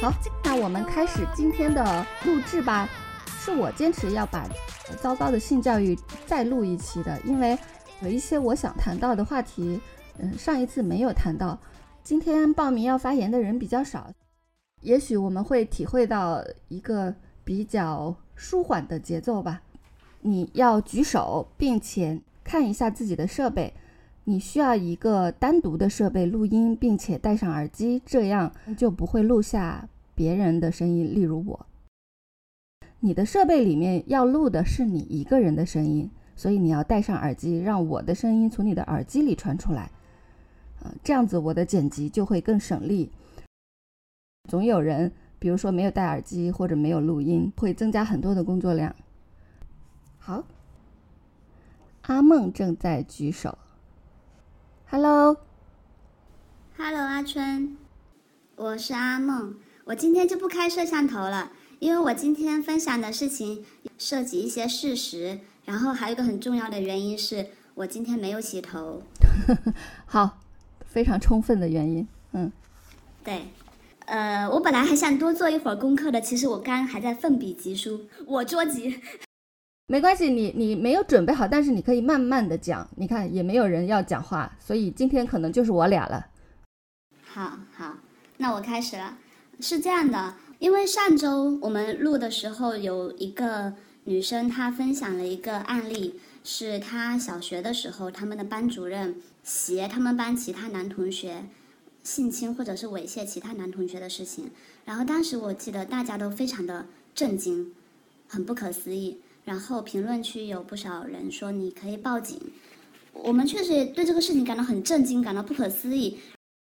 好，那我们开始今天的录制吧。是我坚持要把糟糕的性教育再录一期的，因为有一些我想谈到的话题，嗯，上一次没有谈到。今天报名要发言的人比较少，也许我们会体会到一个比较舒缓的节奏吧。你要举手，并且看一下自己的设备。你需要一个单独的设备录音，并且戴上耳机，这样就不会录下别人的声音，例如我。你的设备里面要录的是你一个人的声音，所以你要戴上耳机，让我的声音从你的耳机里传出来。啊，这样子我的剪辑就会更省力。总有人，比如说没有戴耳机或者没有录音，会增加很多的工作量。好，阿梦正在举手。Hello，Hello，阿春，我是阿梦。我今天就不开摄像头了，因为我今天分享的事情涉及一些事实，然后还有一个很重要的原因是我今天没有洗头。好，非常充分的原因。嗯，对，呃，我本来还想多做一会儿功课的，其实我刚还在奋笔疾书，我着急。没关系，你你没有准备好，但是你可以慢慢的讲。你看也没有人要讲话，所以今天可能就是我俩了。好好，那我开始了。是这样的，因为上周我们录的时候，有一个女生她分享了一个案例，是她小学的时候，他们的班主任挟他们班其他男同学性侵或者是猥亵其他男同学的事情。然后当时我记得大家都非常的震惊，很不可思议。然后评论区有不少人说你可以报警，我们确实也对这个事情感到很震惊，感到不可思议。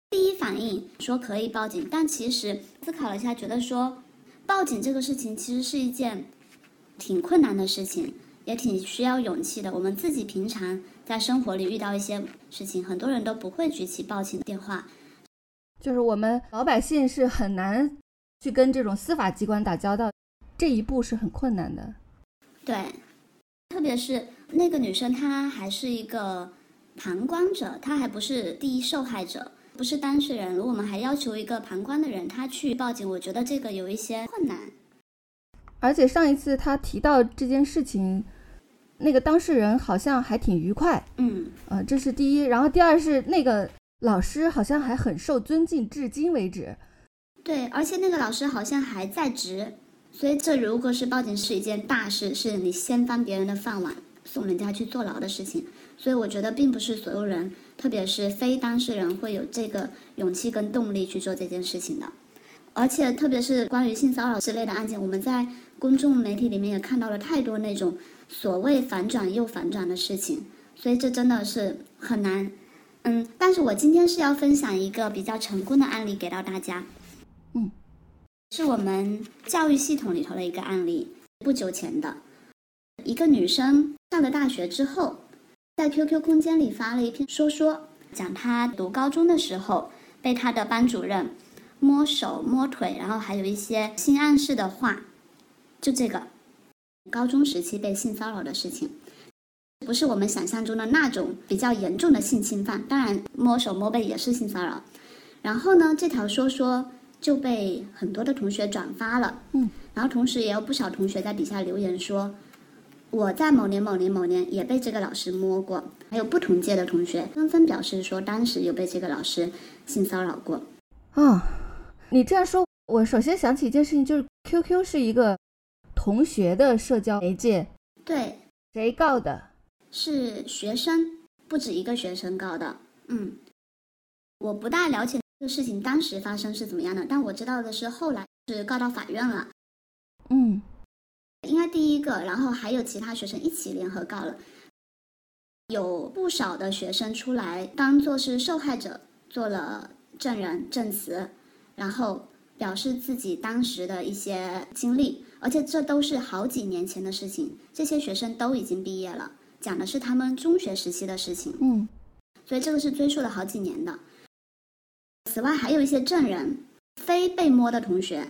第一反应说可以报警，但其实思考了一下，觉得说报警这个事情其实是一件挺困难的事情，也挺需要勇气的。我们自己平常在生活里遇到一些事情，很多人都不会举起报警电话，就是我们老百姓是很难去跟这种司法机关打交道，这一步是很困难的。对，特别是那个女生，她还是一个旁观者，她还不是第一受害者，不是当事人。如果我们还要求一个旁观的人她去报警，我觉得这个有一些困难。而且上一次他提到这件事情，那个当事人好像还挺愉快。嗯，呃，这是第一。然后第二是那个老师好像还很受尊敬，至今为止。对，而且那个老师好像还在职。所以，这如果是报警是一件大事，是你掀翻别人的饭碗，送人家去坐牢的事情。所以，我觉得并不是所有人，特别是非当事人，会有这个勇气跟动力去做这件事情的。而且，特别是关于性骚扰之类的案件，我们在公众媒体里面也看到了太多那种所谓反转又反转的事情。所以，这真的是很难。嗯，但是我今天是要分享一个比较成功的案例给到大家。嗯。是我们教育系统里头的一个案例。不久前的一个女生上了大学之后，在 QQ 空间里发了一篇说说，讲她读高中的时候被她的班主任摸手摸腿，然后还有一些性暗示的话。就这个高中时期被性骚扰的事情，不是我们想象中的那种比较严重的性侵犯。当然，摸手摸背也是性骚扰。然后呢，这条说说。就被很多的同学转发了，嗯，然后同时也有不少同学在底下留言说，我在某年某年某年也被这个老师摸过，还有不同届的同学纷纷表示说当时有被这个老师性骚扰过。啊，你这样说，我首先想起一件事情，就是 QQ 是一个同学的社交媒介，对，谁告的？是学生，不止一个学生告的。嗯，我不大了解。这个事情当时发生是怎么样的？但我知道的是，后来是告到法院了。嗯，应该第一个，然后还有其他学生一起联合告了。有不少的学生出来当做是受害者，做了证人证词，然后表示自己当时的一些经历，而且这都是好几年前的事情。这些学生都已经毕业了，讲的是他们中学时期的事情。嗯，所以这个是追溯了好几年的。此外，还有一些证人，非被摸的同学，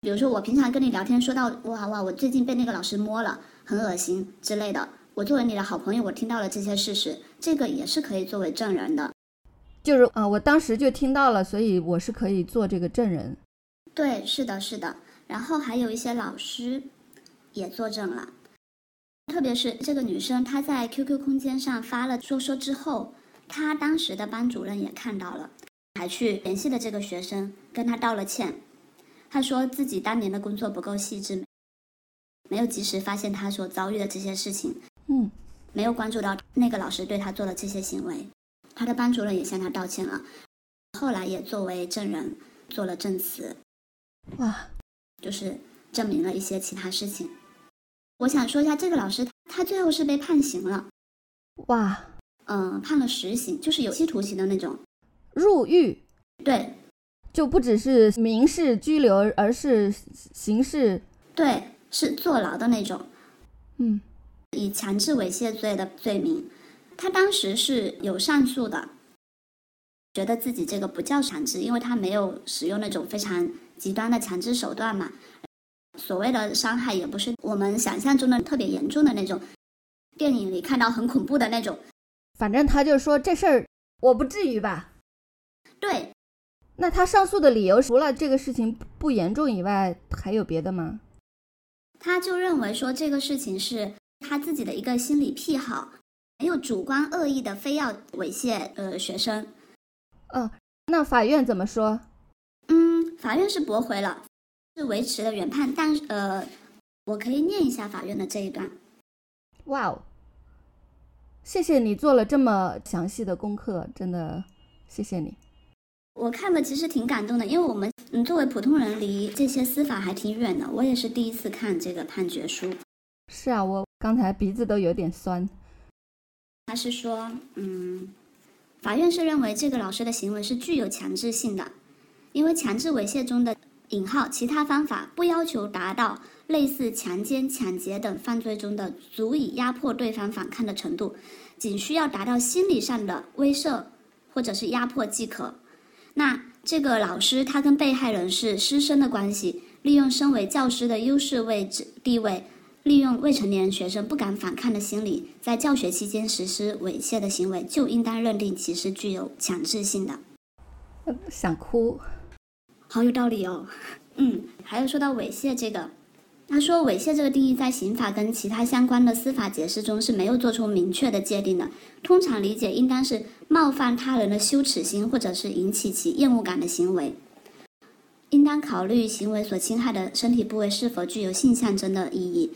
比如说我平常跟你聊天说到哇哇，我最近被那个老师摸了，很恶心之类的。我作为你的好朋友，我听到了这些事实，这个也是可以作为证人的。就是啊，我当时就听到了，所以我是可以做这个证人。对，是的，是的。然后还有一些老师也作证了，特别是这个女生，她在 QQ 空间上发了说说之后，她当时的班主任也看到了，还去联系了这个学生，跟他道了歉。他说自己当年的工作不够细致，没有及时发现他所遭遇的这些事情，嗯，没有关注到那个老师对他做的这些行为。他的班主任也向他道歉了，后来也作为证人做了证词，哇，就是证明了一些其他事情。我想说一下，这个老师他最后是被判刑了，哇，嗯、判了实刑，就是有期徒刑的那种。入狱对就不只是民事拘留，而是刑事，对，是坐牢的那种。嗯，以强制猥亵罪的罪名，他当时是有上诉的，觉得自己这个不叫强制，因为他没有使用那种非常极端的强制手段嘛。所谓的伤害也不是我们想象中的特别严重的那种，电影里看到很恐怖的那种。反正他就说这事儿我不至于吧。对，那他上诉的理由除了这个事情不严重以外，还有别的吗？他就认为说这个事情是他自己的一个心理癖好，没有主观恶意的非要猥亵呃学生。哦，那法院怎么说？嗯，法院是驳回了，是维持了原判，但是呃，我可以念一下法院的这一段。哇哦，谢谢你做了这么详细的功课，真的谢谢你。我看了其实挺感动的，因为我们嗯作为普通人离这些司法还挺远的，我也是第一次看这个判决书。是啊，我刚才鼻子都有点酸。他是说，嗯，法院是认为这个老师的行为是具有强制性的，因为强制猥亵中的引号其他方法不要求达到类似强奸、抢劫等犯罪中的足以压迫对方反抗的程度，仅需要达到心理上的威慑或者是压迫即可。那这个老师他跟被害人是师生的关系，利用身为教师的优势位置地位。利用未成年学生不敢反抗的心理，在教学期间实施猥亵的行为，就应当认定其是具有强制性的。想哭。好有道理哦。嗯，还有说到猥亵这个，他说猥亵这个定义在刑法跟其他相关的司法解释中是没有做出明确的界定的，通常理解应当是冒犯他人的羞耻心或者是引起其厌恶感的行为。应当考虑行为所侵害的身体部位是否具有性象征的意义。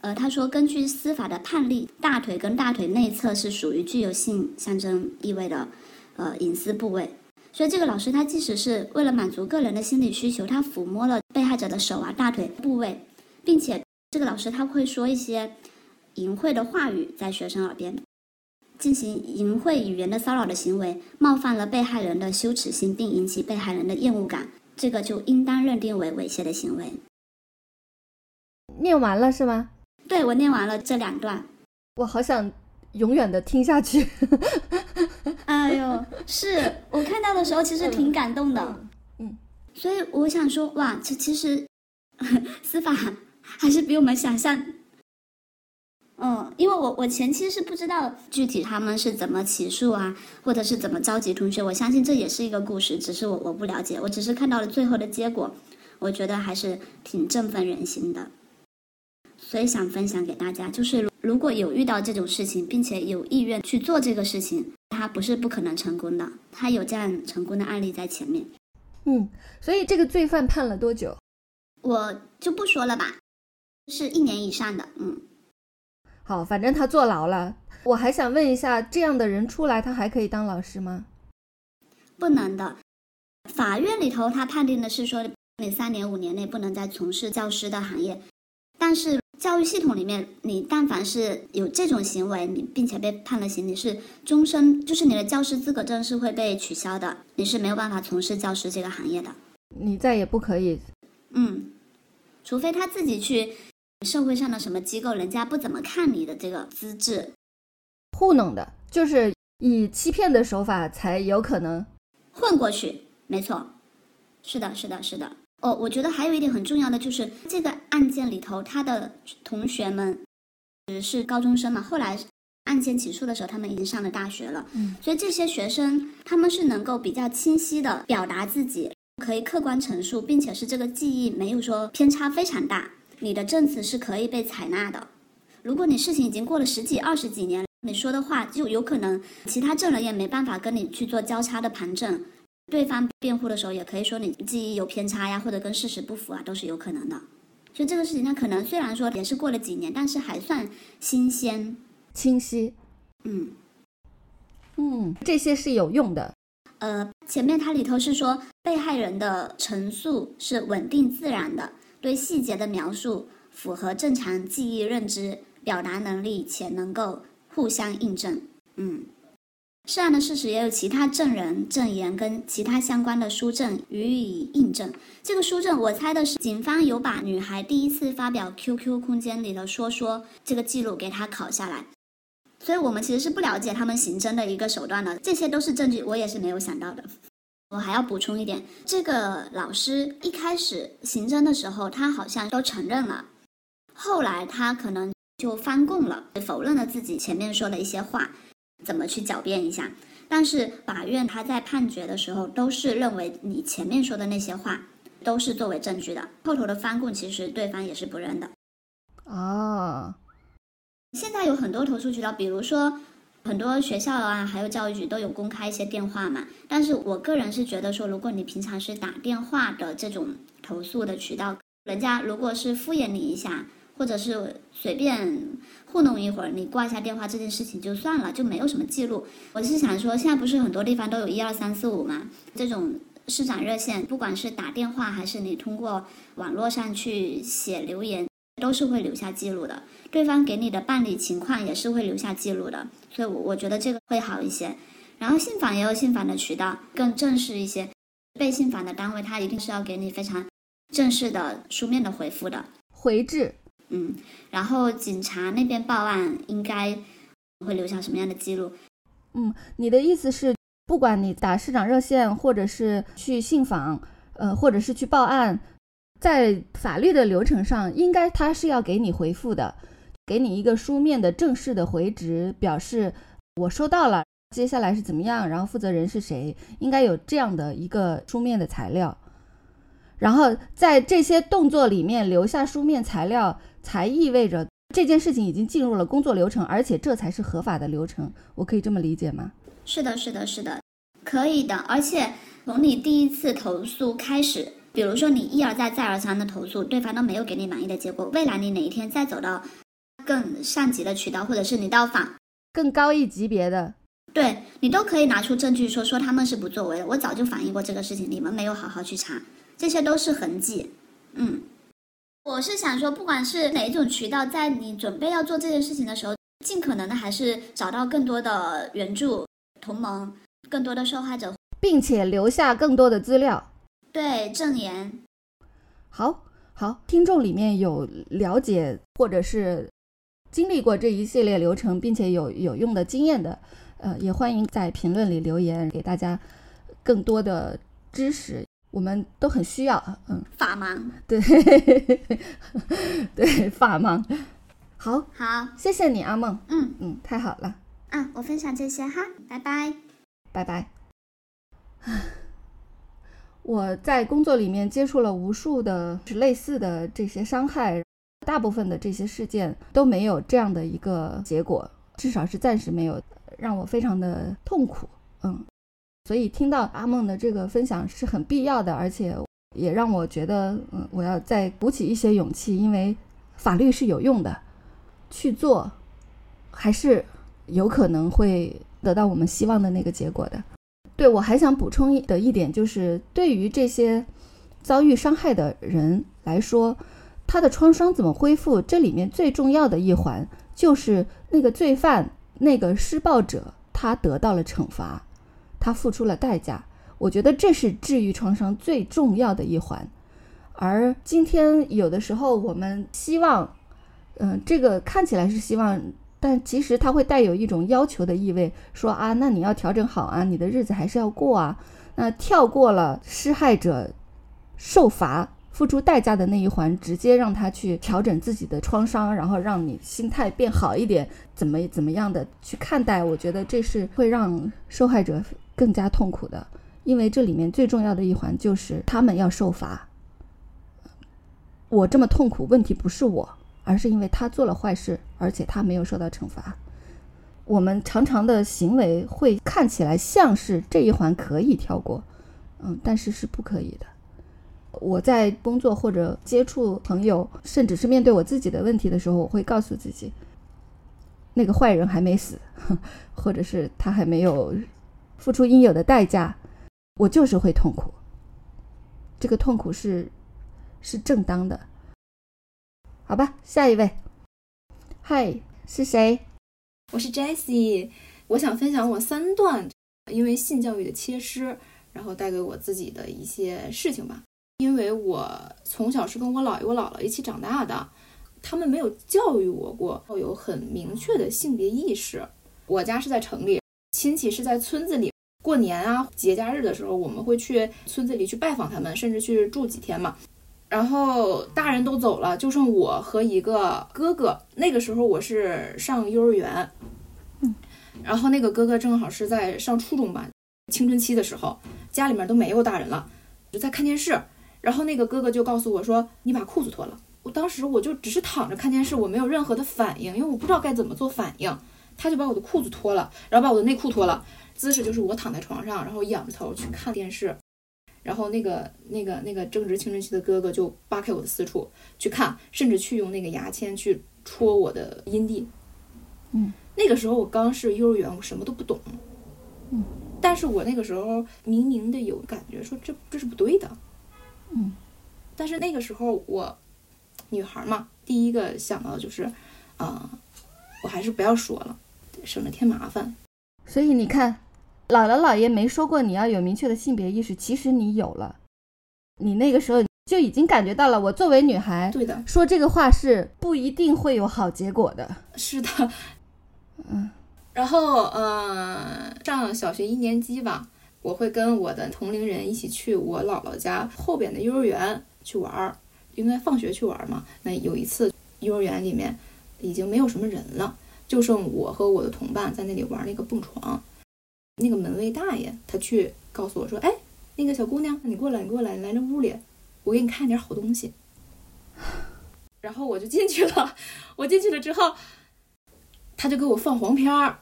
呃，他说，根据司法的判例，大腿跟大腿内侧是属于具有性象征意味的，呃，隐私部位。所以这个老师他即使是为了满足个人的心理需求，他抚摸了被害者的手啊、大腿部位，并且这个老师他会说一些淫秽的话语在学生耳边，进行淫秽语言的骚扰的行为，冒犯了被害人的羞耻心，并引起被害人的厌恶感，这个就应当认定为猥亵的行为。念完了是吗？对我念完了这两段，我好想永远的听下去。哎呦，是我看到的时候其实挺感动的，嗯嗯所以我想说，哇，其其实 司法还是比我们想象，嗯，因为我我前期是不知道具体他们是怎么起诉啊，或者是怎么召集同学，我相信这也是一个故事，只是我我不了解，我只是看到了最后的结果，我觉得还是挺振奋人心的，所以想分享给大家，就是如果有遇到这种事情，并且有意愿去做这个事情，它不是不可能成功的，它有这样成功的案例在前面。嗯，所以这个罪犯判了多久？我就不说了吧，是一年以上的，嗯，好，反正他坐牢了。我还想问一下，这样的人出来，他还可以当老师吗？不能的。法院里头他判定的是说，你三年五年内不能再从事教师的行业，但是教育系统里面，你但凡是有这种行为，你并且被判了刑，你是终身，就是你的教师资格证是会被取消的，你是没有办法从事教师这个行业的。你再也不可以。嗯，除非他自己去社会上的什么机构，人家不怎么看你的这个资质，糊弄的，就是以欺骗的手法才有可能。混过去，没错，是的，是的，是的。哦，我觉得还有一点很重要的就是这个案件里头，他的同学们只是高中生嘛，后来案件起诉的时候，他们已经上了大学了，嗯，所以这些学生他们是能够比较清晰的表达自己，可以客观陈述，并且是这个记忆没有说偏差非常大，你的证词是可以被采纳的。如果你事情已经过了十几、二十几年，你说的话就有可能其他证人也没办法跟你去做交叉的盘证，对方辩护的时候也可以说你记忆有偏差呀，或者跟事实不符啊，都是有可能的。所以这个事情，它可能虽然说也是过了几年，但是还算新鲜、清晰。嗯嗯，这些是有用的。呃，前面它里头是说被害人的陈述是稳定自然的，对细节的描述符合正常记忆认知。表达能力且能够互相印证，嗯，涉案的事实也有其他证人证言跟其他相关的书证予以印证。这个书证我猜的是警方有把女孩第一次发表 QQ 空间里的说说这个记录给他拷下来，所以我们其实是不了解他们刑侦的一个手段的，这些都是证据，我也是没有想到的。我还要补充一点，这个老师一开始刑侦的时候，他好像都承认了，后来他可能。就翻供了，否认了自己前面说的一些话，怎么去狡辩一下？但是法院他在判决的时候都是认为你前面说的那些话都是作为证据的，后头的翻供其实对方也是不认的。哦，现在有很多投诉渠道，比如说很多学校啊，还有教育局都有公开一些电话嘛。但是我个人是觉得说，如果你平常是打电话的这种投诉的渠道，人家如果是敷衍你一下。或者是随便糊弄一会儿，你挂一下电话这件事情就算了，就没有什么记录。我是想说，现在不是很多地方都有一二三四五嘛？这种市长热线，不管是打电话还是你通过网络上去写留言，都是会留下记录的。对方给你的办理情况也是会留下记录的，所以，我我觉得这个会好一些。然后信访也有信访的渠道，更正式一些。被信访的单位，他一定是要给你非常正式的书面的回复的回执。嗯，然后警察那边报案应该会留下什么样的记录？嗯，你的意思是，不管你打市长热线，或者是去信访，呃，或者是去报案，在法律的流程上，应该他是要给你回复的，给你一个书面的正式的回执，表示我收到了，接下来是怎么样，然后负责人是谁，应该有这样的一个书面的材料。然后在这些动作里面留下书面材料。才意味着这件事情已经进入了工作流程，而且这才是合法的流程。我可以这么理解吗？是的，是的，是的，可以的。而且从你第一次投诉开始，比如说你一而再、再而三的投诉，对方都没有给你满意的结果，未来你哪一天再走到更上级的渠道，或者是你到访更高一级别的，对你都可以拿出证据说说他们是不作为的。我早就反映过这个事情，你们没有好好去查，这些都是痕迹。嗯。我是想说，不管是哪一种渠道，在你准备要做这件事情的时候，尽可能的还是找到更多的援助同盟，更多的受害者，并且留下更多的资料，对证言。好，好，听众里面有了解或者是经历过这一系列流程，并且有有用的经验的，呃，也欢迎在评论里留言，给大家更多的知识。我们都很需要，嗯，法盲，对，对，法盲，好，好，谢谢你，阿梦，嗯。嗯，太好了，嗯，我分享这些哈，拜拜，拜拜。我在工作里面接触了无数的类似的这些伤害，大部分的这些事件都没有这样的一个结果，至少是暂时没有，让我非常的痛苦，嗯。所以听到阿梦的这个分享是很必要的，而且也让我觉得，嗯，我要再鼓起一些勇气，因为法律是有用的，去做，还是有可能会得到我们希望的那个结果的。对我还想补充的一点就是，对于这些遭遇伤害的人来说，他的创伤怎么恢复？这里面最重要的一环就是那个罪犯、那个施暴者，他得到了惩罚。他付出了代价，我觉得这是治愈创伤最重要的一环。而今天有的时候我们希望，嗯，这个看起来是希望，但其实它会带有一种要求的意味，说啊，那你要调整好啊，你的日子还是要过啊。那跳过了施害者受罚、付出代价的那一环，直接让他去调整自己的创伤，然后让你心态变好一点，怎么怎么样的去看待？我觉得这是会让受害者。更加痛苦的，因为这里面最重要的一环就是他们要受罚。我这么痛苦，问题不是我，而是因为他做了坏事，而且他没有受到惩罚。我们常常的行为会看起来像是这一环可以跳过，嗯，但是是不可以的。我在工作或者接触朋友，甚至是面对我自己的问题的时候，我会告诉自己，那个坏人还没死，或者是他还没有付出应有的代价，我就是会痛苦。这个痛苦是是正当的。好吧，下一位。嗨，是谁？我是 Jessie，我想分享我三段因为性教育的缺失，然后带给我自己的一些事情吧。因为我从小是跟我姥爷、我姥姥一起长大的，他们没有教育我过要有很明确的性别意识。我家是在城里，亲戚是在村子里。过年啊、节假日的时候，我们会去村子里去拜访他们，甚至去住几天嘛。然后大人都走了，就剩我和一个哥哥。那个时候我是上幼儿园，嗯，然后那个哥哥正好是在上初中吧，青春期的时候，家里面都没有大人了，就在看电视。然后那个哥哥就告诉我说：“你把裤子脱了。”我当时我就只是躺着看电视，我没有任何的反应，因为我不知道该怎么做反应。他就把我的裤子脱了，然后把我的内裤脱了，姿势就是我躺在床上，然后仰着头去看电视。然后那个那个那个正值青春期的哥哥就扒开我的私处去看，甚至去用那个牙签去戳我的阴蒂。嗯，那个时候我刚是幼儿园，我什么都不懂。嗯，但是我那个时候明明的有感觉，说这这是不对的。嗯，但是那个时候我女孩嘛，第一个想到的就是，啊，我还是不要说了，省得添麻烦。所以你看，姥姥姥爷没说过你要有明确的性别意识，其实你有了，你那个时候就已经感觉到了，我作为女孩，对的，说这个话是不一定会有好结果的。是的，嗯，然后呃，上小学一年级吧。我会跟我的同龄人一起去我姥姥家后边的幼儿园去玩儿，应该放学去玩嘛。那有一次，幼儿园里面已经没有什么人了，就剩我和我的同伴在那里玩那个蹦床。那个门卫大爷他去告诉我说：“哎，那个小姑娘，你过来，你过来，你来这屋里，我给你看点好东西。”然后我就进去了。我进去了之后，他就给我放黄片儿。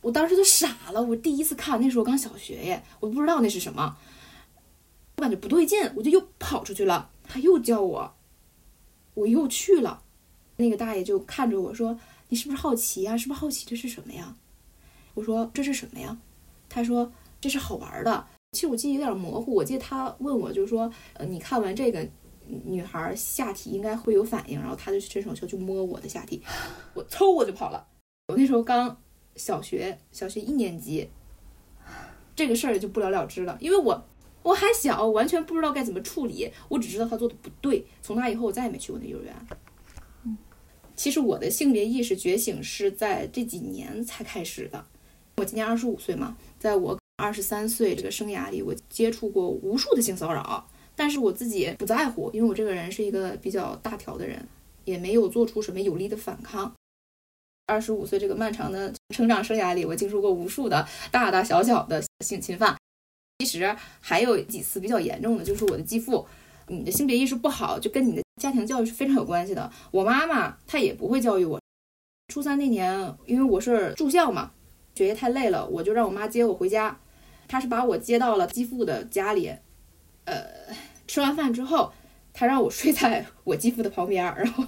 我当时就傻了，我第一次看，那时候刚小学耶，我不知道那是什么，我感觉不对劲，我就又跑出去了。他又叫我，我又去了。那个大爷就看着我说：“你是不是好奇呀？是不是好奇这是什么呀？”我说：“这是什么呀？”他说：“这是好玩的。”其实我记忆有点模糊，我记得他问我，就是说：“呃，你看完这个，女孩下体应该会有反应。”然后他就伸手就去摸我的下体，我抽我就跑了。我那时候刚。小学小学一年级，这个事儿就不了了之了，因为我我还小，完全不知道该怎么处理，我只知道他做的不对。从那以后，我再也没去过那幼儿园。嗯其实我的性别意识觉醒是在这几年才开始的。我今年二十五岁嘛，在我二十三岁这个生涯里，我接触过无数的性骚扰，但是我自己不在乎，因为我这个人是一个比较大条的人，也没有做出什么有力的反抗。二十五岁这个漫长的成长生涯里，我经受过无数的大大小小的性侵犯。其实还有几次比较严重的，就是我的继父。你的性别意识不好，就跟你的家庭教育是非常有关系的。我妈妈她也不会教育我。初三那年，因为我是住校嘛，学业太累了，我就让我妈接我回家。她是把我接到了继父的家里。呃，吃完饭之后，她让我睡在我继父的旁边，然后。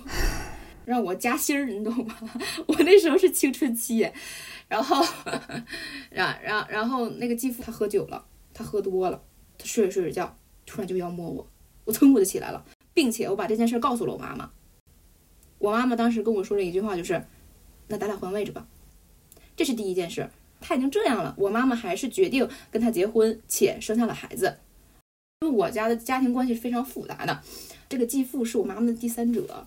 让我加薪儿，你懂吗？我那时候是青春期，然后，然然然后那个继父他喝酒了，他喝多了，他睡着睡着觉，突然就要摸我，我噌我就起来了，并且我把这件事告诉了我妈妈。我妈妈当时跟我说了一句话，就是：“那咱俩换位置吧。”这是第一件事。他已经这样了，我妈妈还是决定跟他结婚，且生下了孩子。因为我家的家庭关系是非常复杂的，这个继父是我妈妈的第三者。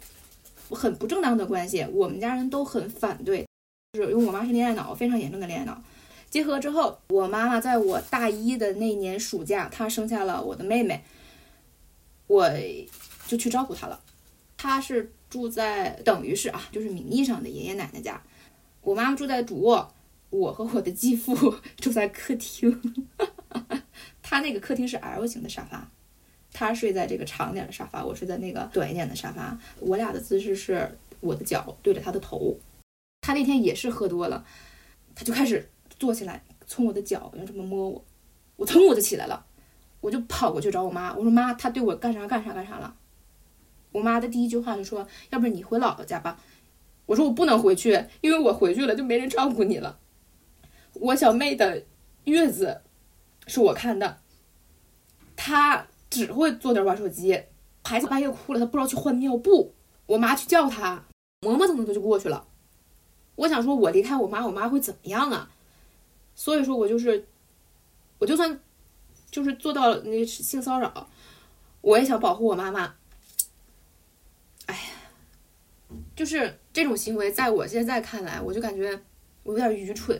很不正当的关系，我们家人都很反对，就是因为我妈是恋爱脑，非常严重的恋爱脑。结合之后，我妈妈在我大一的那年暑假，她生下了我的妹妹，我就去照顾她了。她是住在等于是啊，就是名义上的爷爷奶奶家，我妈妈住在主卧，我和我的继父 住在客厅。他那个客厅是 L 型的沙发，他睡在这个长点的沙发，我睡在那个短一点的沙发。我俩的姿势是我的脚对着他的头。他那天也是喝多了，他就开始坐起来，从我的脚要这么摸我，我腾我就起来了，我就跑过去找我妈，我说妈，他对我干啥干啥干啥了。我妈的第一句话就说：“要不你回姥姥家吧。”我说：“我不能回去，因为我回去了就没人照顾你了。我小妹的月子是我看的，她只会坐那玩手机。孩子半夜哭了，她不知道去换尿布，我妈去叫她，磨磨蹭蹭的就过去了。我想说，我离开我妈，我妈会怎么样啊？所以说我就是，我就算就是做到那性骚扰，我也想保护我妈妈。”哎呀就是这种行为，在我现在看来，我就感觉我有点愚蠢。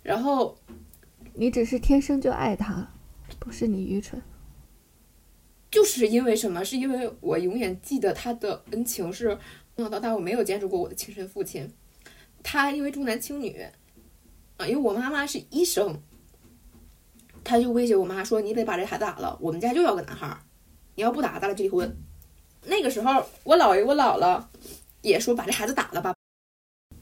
然后，你只是天生就爱他，不是你愚蠢。就是因为什么？是因为我永远记得他的恩情，是从小到大我没有见识过我的亲生父亲。他因为重男轻女，啊，因为我妈妈是医生，他就威胁我妈说：“你得把这孩子打了，我们家就要个男孩，你要不打，咱俩就离婚。”那个时候，我姥爷、我姥姥也说把这孩子打了吧。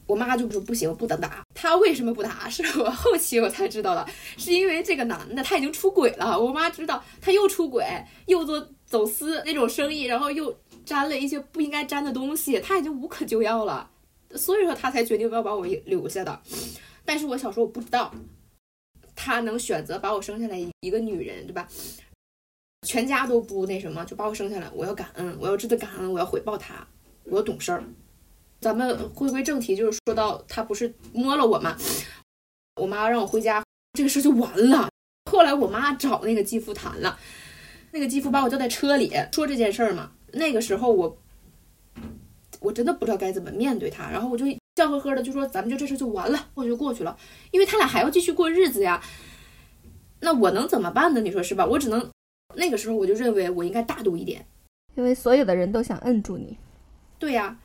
我妈就说不行，不能打。他为什么不打？是我后期我才知道的，是因为这个男的他已经出轨了。我妈知道他又出轨，又做走私那种生意，然后又沾了一些不应该沾的东西，他已经无可救药了。所以说他才决定要把我留下的。但是我小时候我不知道，他能选择把我生下来一个女人，对吧？全家都不那什么，就把我生下来。我要感恩，我要知道感恩，我要回报他，我要懂事儿。咱们回归正题，就是说到他不是摸了我吗？我妈让我回家，这个事儿就完了。后来我妈找那个继父谈了，那个继父把我叫在车里说这件事儿嘛。那个时候我我真的不知道该怎么面对他，然后我就笑呵呵的就说：“咱们就这事就完了，过去就过去了。”因为他俩还要继续过日子呀。那我能怎么办呢？你说是吧？我只能。那个时候我就认为我应该大度一点，因为所有的人都想摁住你。对呀，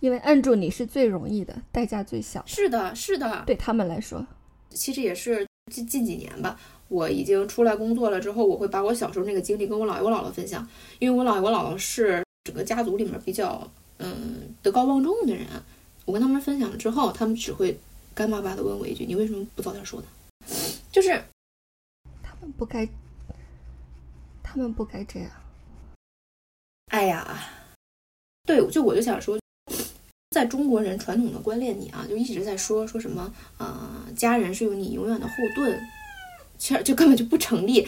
因为摁住你是最容易的，代价最小。是的，是的，对他们来说，其实也是近近几年吧。我已经出来工作了之后，我会把我小时候那个经历跟我姥爷、我姥姥分享，因为我姥爷、我姥姥是整个家族里面比较嗯德高望重的人。我跟他们分享了之后，他们只会干巴巴的问我一句：“你为什么不早点说呢？”就是他们不该。他们不该这样。哎呀，对，就我就想说，在中国人传统的观念里啊，就一直在说说什么，呃，家人是有你永远的后盾，其实就根本就不成立。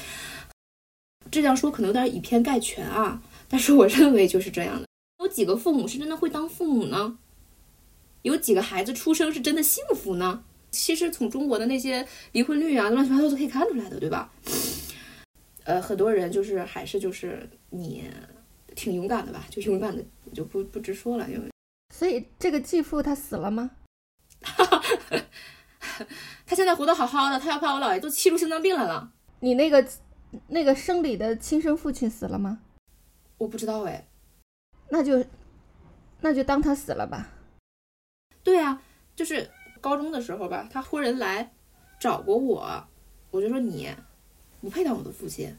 这样说可能有点以偏概全啊，但是我认为就是这样的。有几个父母是真的会当父母呢？有几个孩子出生是真的幸福呢？其实从中国的那些离婚率啊，乱七八糟都可以看出来的，对吧？呃，很多人就是还是就是你挺勇敢的吧，就勇敢的就不不直说了，因为所以这个继父他死了吗？他现在活得好好的，他要把我姥爷都气出心脏病来了。你那个那个生理的亲生父亲死了吗？我不知道哎，那就那就当他死了吧。对啊，就是高中的时候吧，他托人来找过我，我就说你。不配当我的父亲，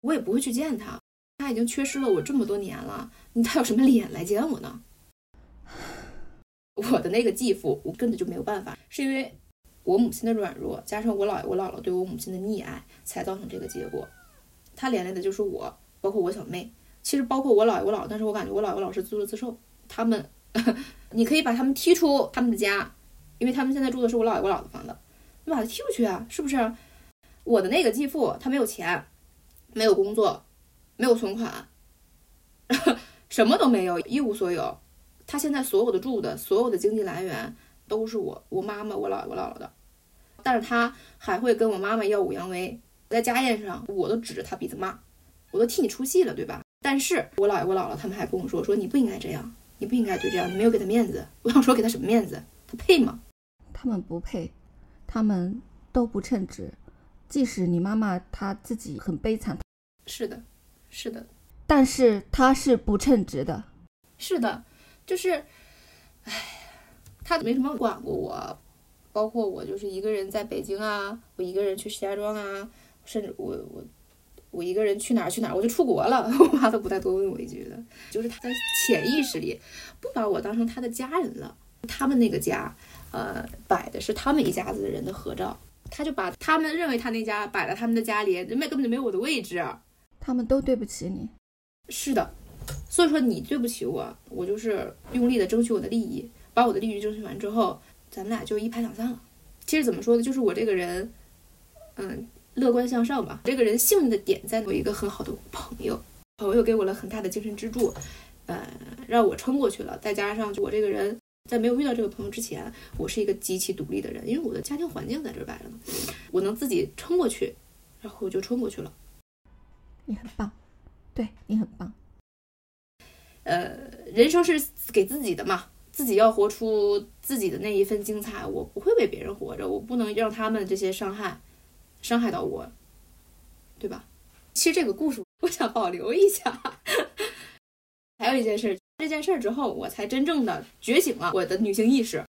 我也不会去见他。他已经缺失了我这么多年了，他有什么脸来见我呢？我的那个继父，我根本就没有办法，是因为我母亲的软弱，加上我姥爷、我姥姥对我母亲的溺爱，才造成这个结果。他连累的就是我，包括我小妹，其实包括我姥爷、我姥，但是我感觉我姥爷、我姥是自作自受。他们，你可以把他们踢出他们的家，因为他们现在住的是我姥爷、我姥的房子，你把他踢出去啊，是不是？我的那个继父，他没有钱，没有工作，没有存款，什么都没有，一无所有。他现在所有的住的所有的经济来源都是我、我妈妈、我姥爷、我姥姥的，但是他还会跟我妈妈耀武扬威，在家宴上我都指着他鼻子骂，我都替你出气了，对吧？但是我姥爷、我姥姥他们还跟我说，说你不应该这样，你不应该就这样，你没有给他面子。我想说，给他什么面子？他配吗？他们不配，他们都不称职。即使你妈妈她自己很悲惨，是的，是的，但是她是不称职的，是的，就是，唉，她没什么管过我，包括我就是一个人在北京啊，我一个人去石家庄啊，甚至我我我一个人去哪儿去哪儿，我就出国了，我妈都不带多问我一句的。就是她在潜意识里不把我当成她的家人了。他们那个家，呃，摆的是他们一家子的人的合照，他就把他们认为他那家摆在他们的家里，那根本就没有我的位置。他们都对不起你。是的，所以说你对不起我，我就是用力的争取我的利益，把我的利益争取完之后，咱们俩就一拍两散了。其实怎么说呢，就是我这个人，嗯，乐观向上吧。这个人幸运的点在我一个很好的朋友，朋友给我了很大的精神支柱，呃，让我撑过去了。再加上我这个人，在没有遇到这个朋友之前，我是一个极其独立的人，因为我的家庭环境在这摆着呢，我能自己撑过去，然后我就撑过去了。你很棒，对你很棒。呃，人生是给自己的嘛，自己要活出自己的那一份精彩。我不会为别人活着，我不能让他们这些伤害伤害到我，对吧？其实这个故事我想保留一下。还有一件事，这件事之后，我才真正的觉醒了我的女性意识。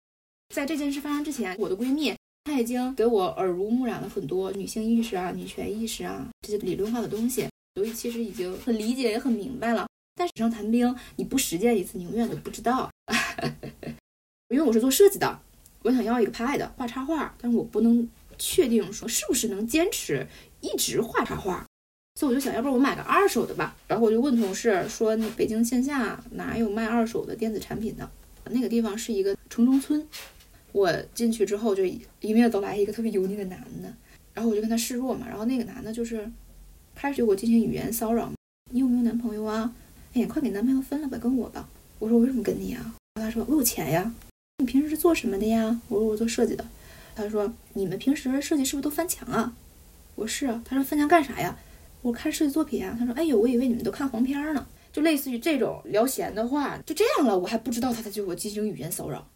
在这件事发生之前，我的闺蜜她已经给我耳濡目染了很多女性意识啊、女权意识啊这些理论化的东西。所以其实已经很理解也很明白了，但纸上谈兵，你不实践一次，你永远都不知道。因为我是做设计的，我想要一个 pad 画插画，但是我不能确定说是不是能坚持一直画插画，所以我就想要不然我买个二手的吧。然后我就问同事说，北京线下哪有卖二手的电子产品的？那个地方是一个城中村。我进去之后就迎面走来一个特别油腻的男的，然后我就跟他示弱嘛，然后那个男的就是。开始对我进行语言骚扰，你有没有男朋友啊？哎，快给男朋友分了吧，跟我吧。我说我为什么跟你啊？他说我有钱呀。你平时是做什么的呀？我说我做设计的。他说你们平时设计是不是都翻墙啊？我是啊。他说翻墙干啥呀？我看设计作品啊。他说哎呦，我以为你们都看黄片呢。就类似于这种聊闲的话，就这样了，我还不知道他在对我进行语言骚扰。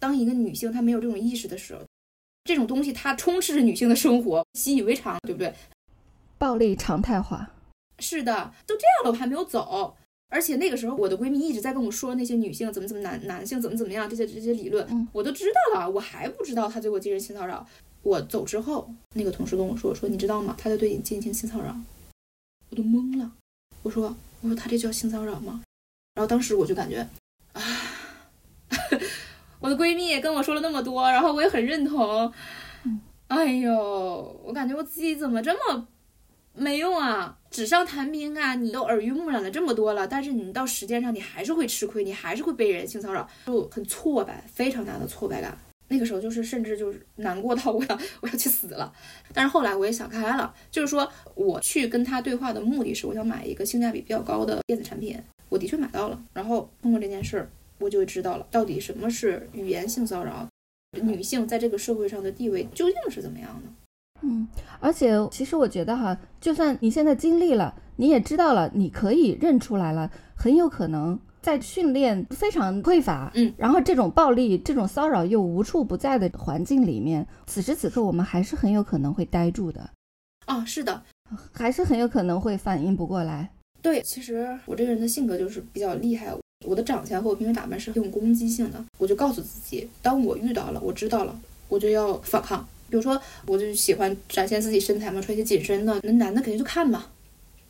当一个女性她没有这种意识的时候，这种东西它充斥着女性的生活，习以为常，对不对？暴力常态化，是的，都这样了，我还没有走。而且那个时候，我的闺蜜一直在跟我说那些女性怎么怎么男男性怎么怎么样这些这些理论，我都知道了，我还不知道她对我进行性骚扰。我走之后，那个同事跟我说说，你知道吗？他在对你进行性骚扰，我都懵了。我说我说他这叫性骚扰吗？然后当时我就感觉啊，我的闺蜜跟我说了那么多，然后我也很认同。哎呦，我感觉我自己怎么这么。没用啊，纸上谈兵啊！你都耳濡目染了这么多了，但是你到实践上，你还是会吃亏，你还是会被人性骚扰，就很挫败，非常大的挫败感。那个时候就是甚至就是难过到 我要我要去死了。但是后来我也想开了，就是说我去跟他对话的目的是我想买一个性价比比较高的电子产品，我的确买到了。然后通过这件事儿，我就知道了到底什么是语言性骚扰，女性在这个社会上的地位究竟是怎么样的。嗯，而且其实我觉得哈，就算你现在经历了，你也知道了，你可以认出来了，很有可能在训练非常匮乏，嗯，然后这种暴力、这种骚扰又无处不在的环境里面，此时此刻我们还是很有可能会呆住的。啊，是的，还是很有可能会反应不过来。对，其实我这个人的性格就是比较厉害，我的长相和我平时打扮是很有攻击性的，我就告诉自己，当我遇到了，我知道了，我就要反抗。比如说，我就喜欢展现自己身材嘛，穿一些紧身的。那男的肯定就看嘛，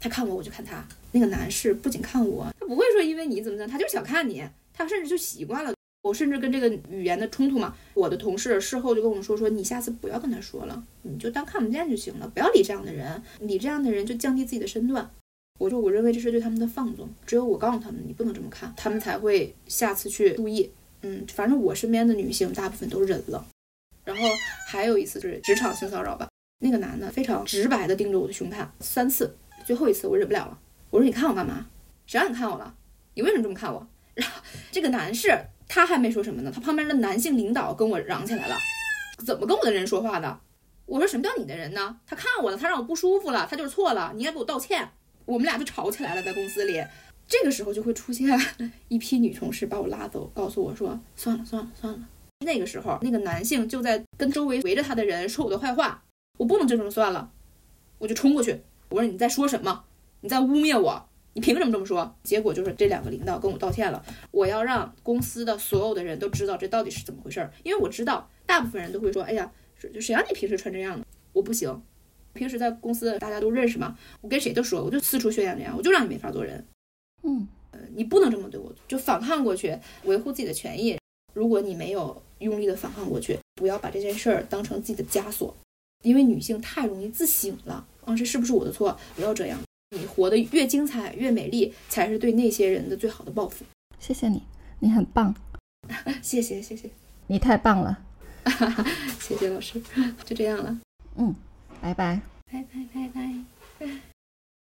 他看我，我就看他。那个男士不仅看我，他不会说因为你怎么怎么，他就想看你，他甚至就习惯了。我甚至跟这个语言的冲突嘛，我的同事事后就跟我说说，你下次不要跟他说了，你就当看不见就行了，不要理这样的人，理这样的人就降低自己的身段。我说，我认为这是对他们的放纵，只有我告诉他们你不能这么看，他们才会下次去注意。嗯，反正我身边的女性大部分都忍了。然后还有一次就是职场性骚扰吧，那个男的非常直白的盯着我的胸看三次，最后一次我忍不了了，我说你看我干嘛？谁让你看我了？你为什么这么看我？然后这个男士他还没说什么呢，他旁边的男性领导跟我嚷起来了，怎么跟我的人说话的？我说什么叫你的人呢？他看我了，他让我不舒服了，他就是错了，你应该给我道歉。我们俩就吵起来了，在公司里，这个时候就会出现一批女同事把我拉走，告诉我说算了算了算了。那个时候，那个男性就在跟周围围着他的人说我的坏话，我不能就这么算了，我就冲过去，我说你在说什么？你在污蔑我？你凭什么这么说？结果就是这两个领导跟我道歉了，我要让公司的所有的人都知道这到底是怎么回事儿，因为我知道。大部分人都会说，哎呀，就谁让你平时穿这样的？我不行，平时在公司大家都认识嘛，我跟谁都说，我就四处宣扬这样，我就让你没法做人。嗯，呃，你不能这么对我，就反抗过去，维护自己的权益。如果你没有用力的反抗过去，不要把这件事儿当成自己的枷锁，因为女性太容易自省了。啊，这是不是我的错？不要这样，你活得越精彩越美丽，才是对那些人的最好的报复。谢谢你，你很棒，谢谢谢谢，你太棒了，谢谢老师，就这样了，嗯，拜拜。拜拜拜拜。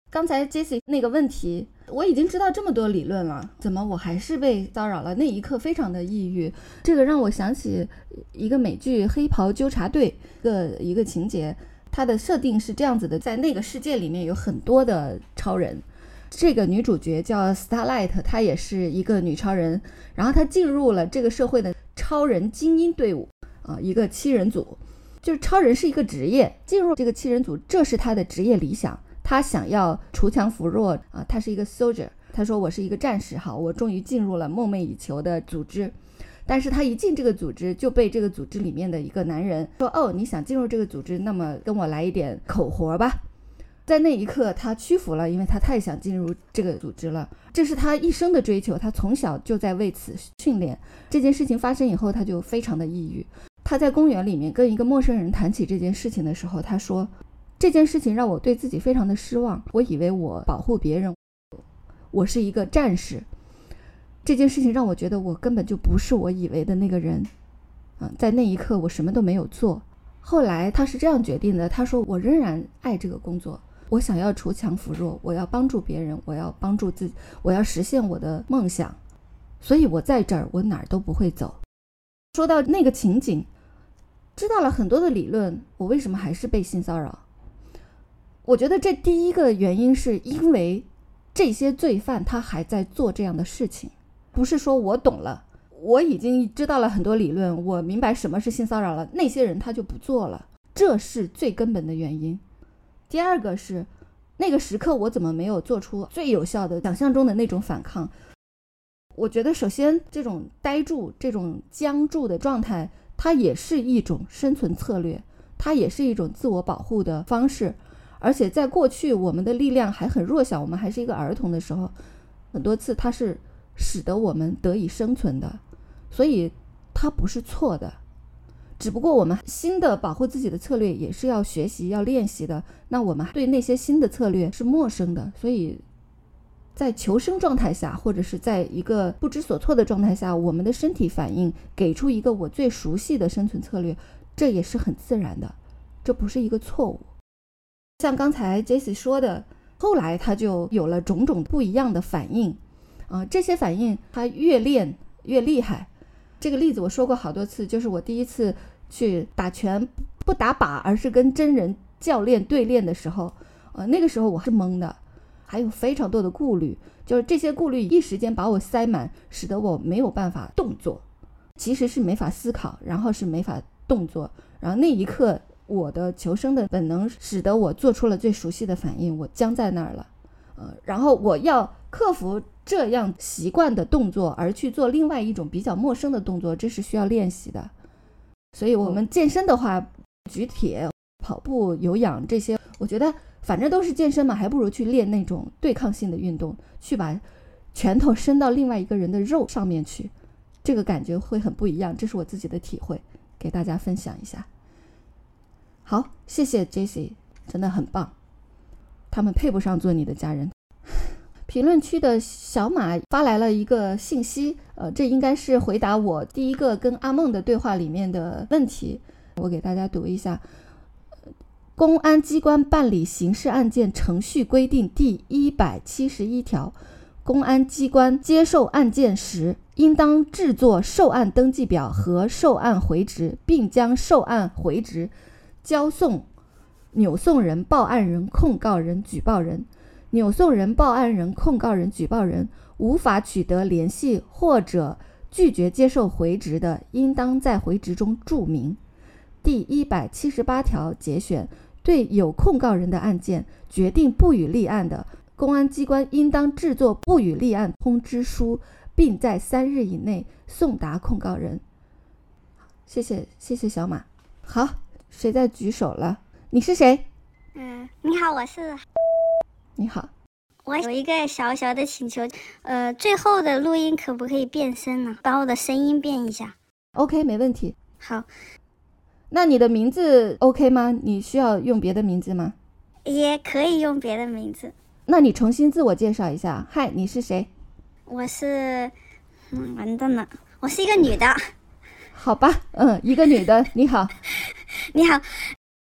刚才 Jesse 那个问题，我已经知道这么多理论了，怎么我还是被骚扰了？那一刻非常的抑郁，这个让我想起一个美剧《黑袍纠察队》的一个情节，它的设定是这样子的：在那个世界里面有很多的超人，这个女主角叫 Starlight，她也是一个女超人，然后她进入了这个社会的超人精英队伍啊，一个七人组，就是超人是一个职业，进入这个七人组，这是她的职业理想。她想要锄强扶弱啊，她是一个 soldier。她说：“我是一个战士，好，我终于进入了梦寐以求的组织。”但是他一进这个组织，就被这个组织里面的一个男人说：“哦，你想进入这个组织，那么跟我来一点口活吧。”在那一刻，他屈服了，因为他太想进入这个组织了。这是他一生的追求，他从小就在为此训练。这件事情发生以后，他就非常的抑郁。他在公园里面跟一个陌生人谈起这件事情的时候，他说。这件事情让我对自己非常的失望。我以为我保护别人，我是一个战士。这件事情让我觉得我根本就不是我以为的那个人。嗯，在那一刻我什么都没有做。后来他是这样决定的：他说我仍然爱这个工作，我想要锄强扶弱，我要帮助别人，我要帮助自己，我要实现我的梦想。所以我在这儿，我哪儿都不会走。说到那个情景，知道了很多的理论，我为什么还是被性骚扰？我觉得这第一个原因是因为这些罪犯他还在做这样的事情，不是说我懂了，我已经知道了很多理论，我明白什么是性骚扰了，那些人他就不做了，这是最根本的原因。第二个是那个时刻我怎么没有做出最有效的想象中的那种反抗？我觉得首先这种呆住、这种僵住的状态，它也是一种生存策略，它也是一种自我保护的方式。而且在过去，我们的力量还很弱小，我们还是一个儿童的时候，很多次它是使得我们得以生存的，所以它不是错的。只不过我们新的保护自己的策略也是要学习、要练习的。那我们对那些新的策略是陌生的，所以在求生状态下，或者是在一个不知所措的状态下，我们的身体反应给出一个我最熟悉的生存策略，这也是很自然的，这不是一个错误。像刚才 Jesse 说的，后来他就有了种种不一样的反应，啊，这些反应他越练越厉害。这个例子我说过好多次，就是我第一次去打拳，不打靶，而是跟真人教练对练的时候，呃，那个时候我是懵的，还有非常多的顾虑，就是这些顾虑一时间把我塞满，使得我没有办法动作，其实是没法思考，然后是没法动作，然后那一刻。我的求生的本能使得我做出了最熟悉的反应，我僵在那儿了，呃，然后我要克服这样习惯的动作，而去做另外一种比较陌生的动作，这是需要练习的。所以，我们健身的话，举铁、跑步、有氧这些，我觉得反正都是健身嘛，还不如去练那种对抗性的运动，去把拳头伸到另外一个人的肉上面去，这个感觉会很不一样。这是我自己的体会，给大家分享一下。好，谢谢 Jesse，真的很棒。他们配不上做你的家人。评论区的小马发来了一个信息，呃，这应该是回答我第一个跟阿梦的对话里面的问题。我给大家读一下：公安机关办理刑事案件程序规定第一百七十一条，公安机关接受案件时，应当制作受案登记表和受案回执，并将受案回执。交送扭送人、报案人、控告人、举报人。扭送人、报案人、控告人、举报人无法取得联系或者拒绝接受回执的，应当在回执中注明。第一百七十八条节选：对有控告人的案件决定不予立案的，公安机关应当制作不予立案通知书，并在三日以内送达控告人。谢谢谢谢小马。好，谁在举手了？你是谁？嗯，你好，我是。你好，我有一个小小的请求，呃，最后的录音可不可以变声呢？把我的声音变一下。OK，没问题。好，那你的名字 OK 吗？你需要用别的名字吗？也可以用别的名字。那你重新自我介绍一下。嗨，你是谁？我是，嗯，完蛋了，我是一个女的。好吧，嗯，一个女的。你好，你好，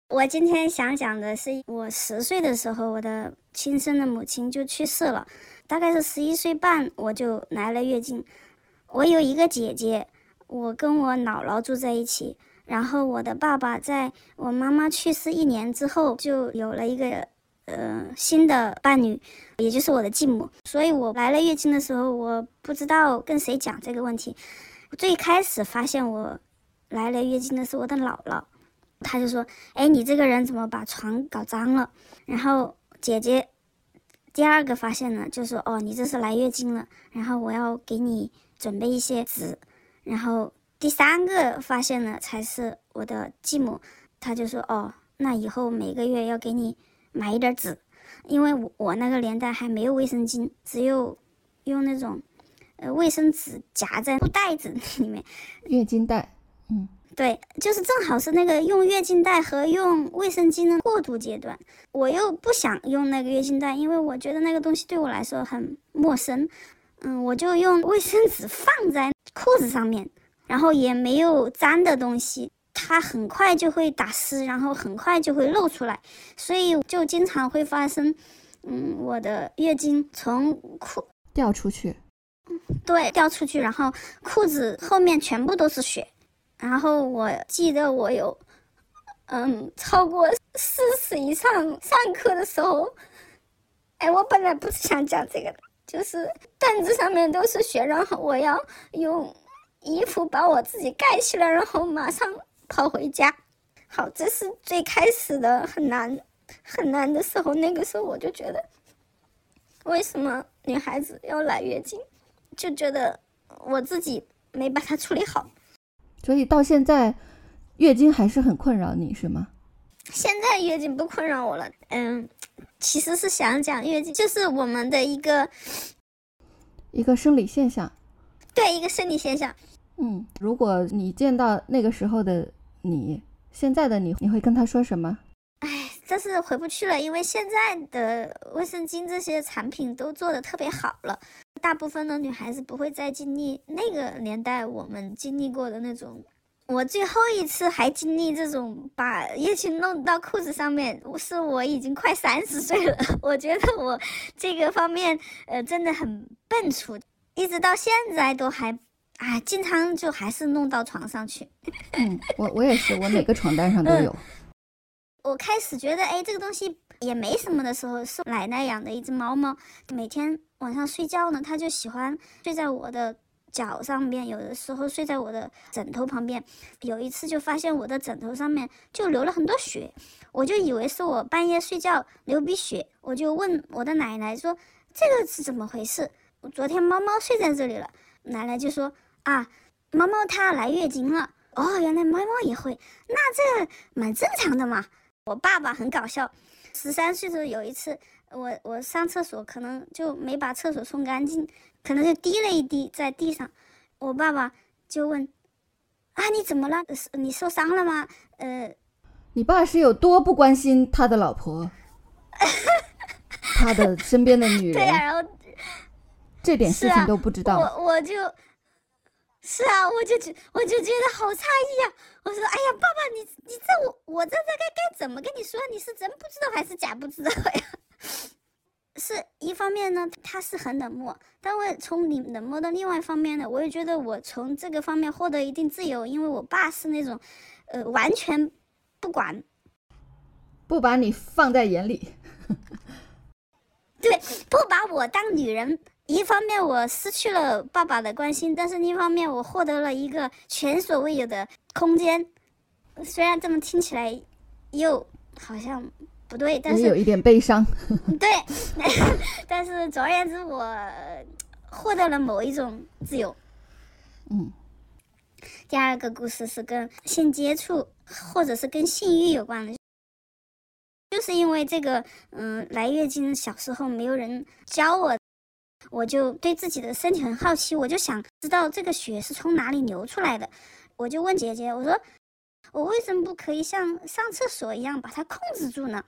我今天想讲的是，我十岁的时候，我的亲生的母亲就去世了，大概是十一岁半我就来了月经。我有一个姐姐，我跟我姥姥住在一起，然后我的爸爸在我妈妈去世一年之后就有了一个呃新的伴侣，也就是我的继母。所以我来了月经的时候，我不知道跟谁讲这个问题。最开始发现我来了月经的是我的姥姥。她就说：“哎，你这个人怎么把床搞脏了？”然后姐姐第二个发现呢，就说：“哦，你这是来月经了，然后我要给你准备一些纸。”然后第三个发现呢，才是我的继母，他就说：“哦，那以后每个月要给你买一点纸，因为我我那个年代还没有卫生巾，只有用那种呃卫生纸夹在布袋子里面。”月经带。嗯。对，就是正好是那个用月经带和用卫生巾的过渡阶段，我又不想用那个月经带，因为我觉得那个东西对我来说很陌生。嗯，我就用卫生纸放在裤子上面，然后也没有粘的东西，它很快就会打湿，然后很快就会露出来，所以就经常会发生，嗯，我的月经从裤掉出去，对，掉出去，然后裤子后面全部都是血。然后我记得我有，嗯，超过四十以上上课的时候，哎，我本来不是想讲这个的，就是凳子上面都是血，然后我要用衣服把我自己盖起来，然后马上跑回家。好，这是最开始的很难很难的时候，那个时候我就觉得，为什么女孩子要来月经，就觉得我自己没把它处理好。所以到现在，月经还是很困扰你，是吗？现在月经不困扰我了。嗯，其实是想讲月经就是我们的一个一个生理现象，对，一个生理现象。嗯，如果你见到那个时候的你，现在的你，你会跟他说什么？哎，但是回不去了，因为现在的卫生巾这些产品都做的特别好了。大部分的女孩子不会再经历那个年代我们经历过的那种。我最后一次还经历这种把月经弄到裤子上面，是我已经快三十岁了。我觉得我这个方面呃真的很笨拙，一直到现在都还啊，经常就还是弄到床上去。嗯，我我也是，我每个床单上都有。我开始觉得哎这个东西也没什么的时候，是奶奶养的一只猫猫，每天。晚上睡觉呢，他就喜欢睡在我的脚上面，有的时候睡在我的枕头旁边。有一次就发现我的枕头上面就流了很多血，我就以为是我半夜睡觉流鼻血，我就问我的奶奶说：“这个是怎么回事？”昨天猫猫睡在这里了，奶奶就说：“啊，猫猫它来月经了。”哦，原来猫猫也会，那这蛮正常的嘛。我爸爸很搞笑，十三岁的时候有一次。我我上厕所可能就没把厕所冲干净，可能就滴了一滴在地上。我爸爸就问：“啊，你怎么了？你受伤了吗？”呃，你爸是有多不关心他的老婆，他的身边的女人？对呀，然后这点事情都不知道。我我就，是啊，我就觉我就觉得好诧异呀。我说：“哎呀，爸爸，你你这我我这这该该怎么跟你说？你是真不知道还是假不知道呀？”是一方面呢，他是很冷漠，但我从你冷漠的另外一方面呢，我也觉得我从这个方面获得一定自由，因为我爸是那种，呃，完全不管，不把你放在眼里，对，不把我当女人。一方面我失去了爸爸的关心，但是另一方面我获得了一个前所未有的空间。虽然这么听起来，又好像。不对，但是有一点悲伤。对，但是总而言之，我获得了某一种自由。嗯，第二个故事是跟性接触或者是跟性欲有关的，就是因为这个，嗯，来月经小时候没有人教我，我就对自己的身体很好奇，我就想知道这个血是从哪里流出来的，我就问姐姐，我说我为什么不可以像上厕所一样把它控制住呢？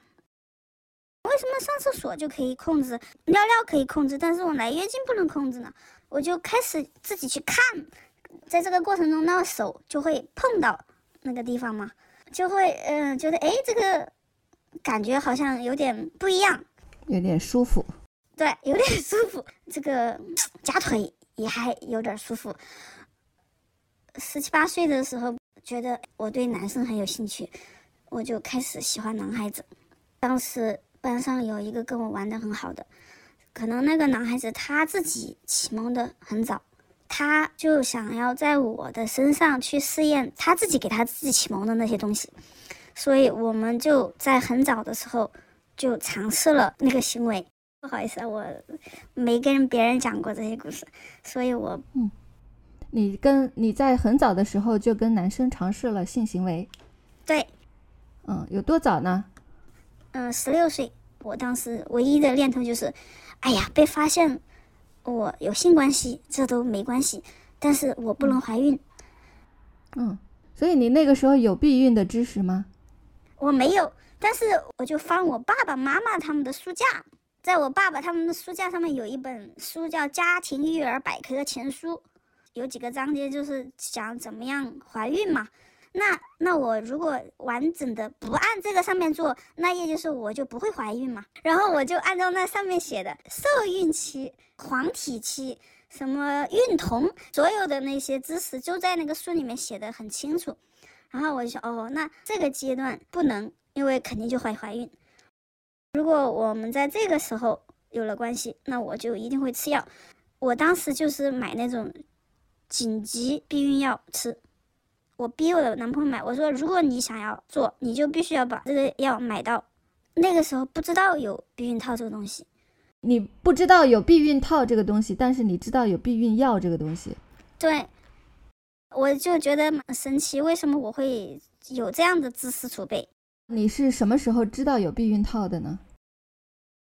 为什么上厕所就可以控制，尿尿可以控制，但是我来月经不能控制呢？我就开始自己去看。在这个过程中，那手就会碰到那个地方嘛，就会嗯觉得哎，这个感觉好像有点不一样，有点舒服。对，有点舒服。这个 夹腿也还有点舒服。十七八岁的时候，觉得我对男生很有兴趣，我就开始喜欢男孩子。当时班上有一个跟我玩的很好的，可能那个男孩子他自己启蒙的很早。他就想要在我的身上去试验他自己给他自己启蒙的那些东西，所以我们就在很早的时候就尝试了那个行为。不好意思啊，我没跟别人讲过这些故事，所以我嗯，你跟你在很早的时候就跟男生尝试了性行为，对，嗯，有多早呢？嗯，十六岁，我当时唯一的念头就是，哎呀，被发现。我有性关系，这都没关系，但是我不能怀孕。嗯，所以你那个时候有避孕的知识吗？我没有，但是我就翻我爸爸妈妈他们的书架，在我爸爸他们的书架上面有一本书叫《家庭育儿百科全书》，有几个章节就是讲怎么样怀孕嘛。那那我如果完整的不按这个上面做，那也就是我就不会怀孕嘛。然后我就按照那上面写的受孕期、黄体期、什么孕酮，所有的那些知识就在那个书里面写的很清楚。然后我就想，哦，那这个阶段不能，因为肯定就会怀孕。如果我们在这个时候有了关系，那我就一定会吃药。我当时就是买那种紧急避孕药吃。我逼我的男朋友买，我说如果你想要做，你就必须要把这个药买到。那个时候不知道有避孕套这个东西，你不知道有避孕套这个东西，但是你知道有避孕药这个东西。对，我就觉得蛮神奇，为什么我会有这样的知识储备？你是什么时候知道有避孕套的呢？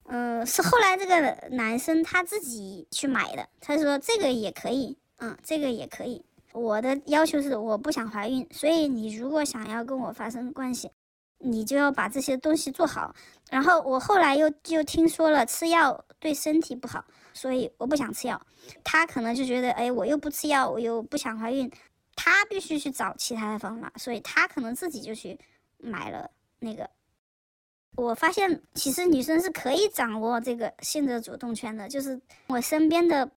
嗯，是后来这个男生他自己去买的，他说这个也可以，嗯，这个也可以。我的要求是我不想怀孕，所以你如果想要跟我发生关系，你就要把这些东西做好。然后我后来又又听说了吃药对身体不好，所以我不想吃药。他可能就觉得，哎，我又不吃药，我又不想怀孕，他必须去找其他的方法，所以他可能自己就去买了那个。我发现其实女生是可以掌握这个性的主动权的，就是我身边的。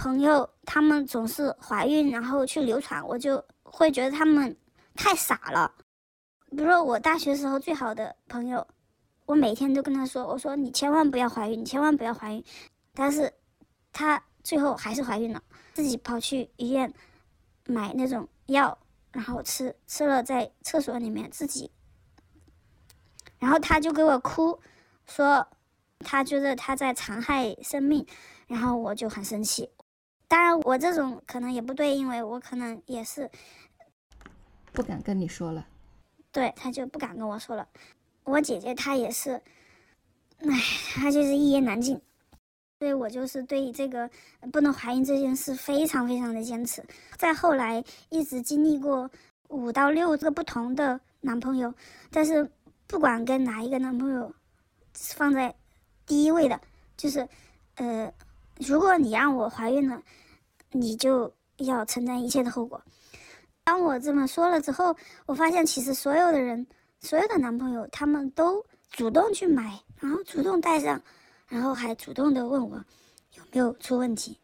朋友，他们总是怀孕，然后去流产，我就会觉得他们太傻了。比如说，我大学时候最好的朋友，我每天都跟他说：“我说你千万不要怀孕，你千万不要怀孕。”但是，他最后还是怀孕了，自己跑去医院买那种药，然后吃，吃了在厕所里面自己，然后他就给我哭，说他觉得他在残害生命，然后我就很生气。当然，我这种可能也不对，因为我可能也是不敢跟你说了。对，他就不敢跟我说了。我姐姐她也是，唉，她就是一言难尽。所以我就是对这个不能怀孕这件事非常非常的坚持。再后来，一直经历过五到六个不同的男朋友，但是不管跟哪一个男朋友放在第一位的，就是呃。如果你让我怀孕了，你就要承担一切的后果。当我这么说了之后，我发现其实所有的人，所有的男朋友，他们都主动去买，然后主动带上，然后还主动的问我有没有出问题。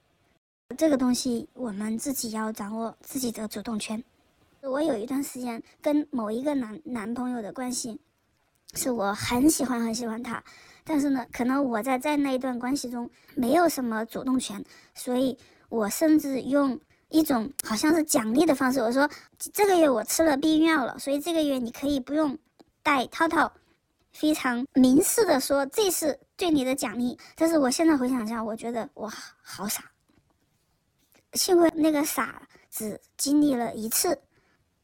这个东西我们自己要掌握自己的主动权。我有一段时间跟某一个男男朋友的关系，是我很喜欢很喜欢他。但是呢，可能我在在那一段关系中没有什么主动权，所以我甚至用一种好像是奖励的方式，我说这个月我吃了避孕药了，所以这个月你可以不用带套套，非常明示的说这是对你的奖励。但是我现在回想一下，我觉得我好傻，幸亏那个傻只经历了一次，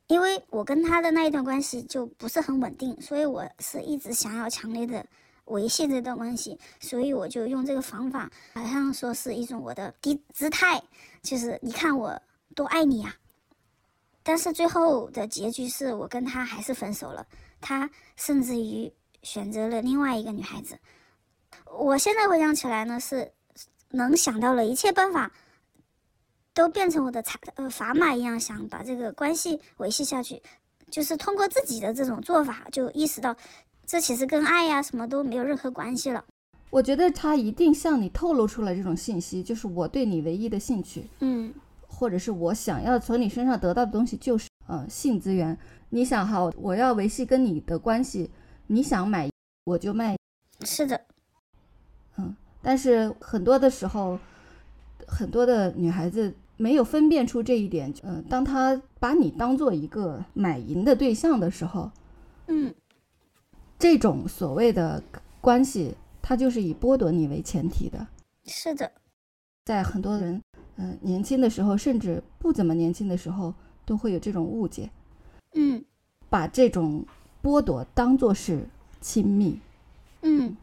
因为我跟他的那一段关系就不是很稳定，所以我是一直想要强烈的维系这段关系，所以我就用这个方法，好像说是一种我的低姿态，就是你看我多爱你呀。但是最后的结局是我跟他还是分手了，他甚至于选择了另外一个女孩子。我现在回想起来呢，是能想到了一切办法，都变成我的财呃砝码一样，想把这个关系维系下去，就是通过自己的这种做法，就意识到这其实跟爱呀什么都没有任何关系了。我觉得他一定向你透露出了这种信息，就是我对你唯一的兴趣，嗯或者是我想要从你身上得到的东西就是呃性资源。你想好，我要维系跟你的关系，你想买我就卖，是的，嗯。但是很多的时候，很多的女孩子没有分辨出这一点，嗯、当她把你当做一个买淫的对象的时候，嗯这种所谓的关系，它就是以剥夺你为前提的。是的，在很多人，呃，年轻的时候，甚至不怎么年轻的时候，都会有这种误解，嗯把这种剥夺当做是亲密。嗯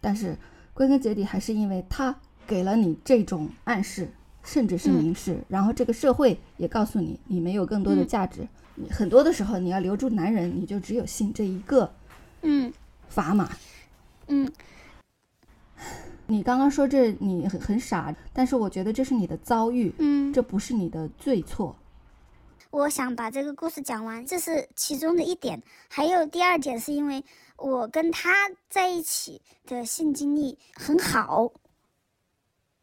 但是归根结底，还是因为他给了你这种暗示，甚至是明示，然后这个社会也告诉你，你没有更多的价值。你很多的时候，你要留住男人，你就只有性这一个嗯砝码。嗯你刚刚说这你很很傻，但是我觉得这是你的遭遇，嗯，这不是你的罪错。我想把这个故事讲完，这是其中的一点。还有第二点，是因为我跟他在一起的性经历很好，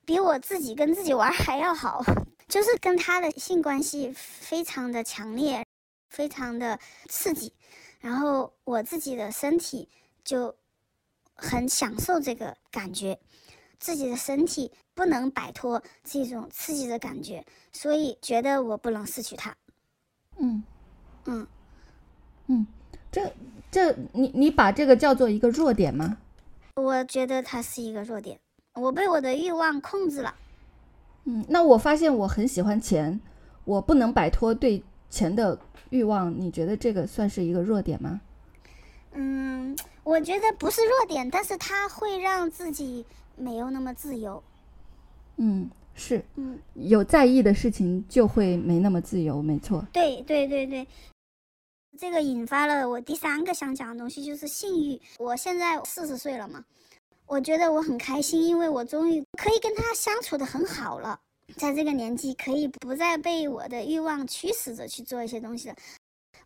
比我自己跟自己玩还要好。就是跟他的性关系非常的强烈，非常的刺激，然后我自己的身体就很享受这个感觉，自己的身体不能摆脱这种刺激的感觉，所以觉得我不能失去它。嗯嗯，嗯，这这你你把这个叫做一个弱点吗？我觉得它是一个弱点，我被我的欲望控制了。嗯，那我发现我很喜欢钱，我不能摆脱对钱的欲望，你觉得这个算是一个弱点吗？嗯，我觉得不是弱点，但是它会让自己没有那么自由。嗯，是嗯，有在意的事情就会没那么自由，没错。对对对对，这个引发了我第三个想讲的东西，就是性欲。我现在四十岁了嘛，我觉得我很开心，因为我终于可以跟他相处的很好了。在这个年纪，可以不再被我的欲望驱使着去做一些东西了。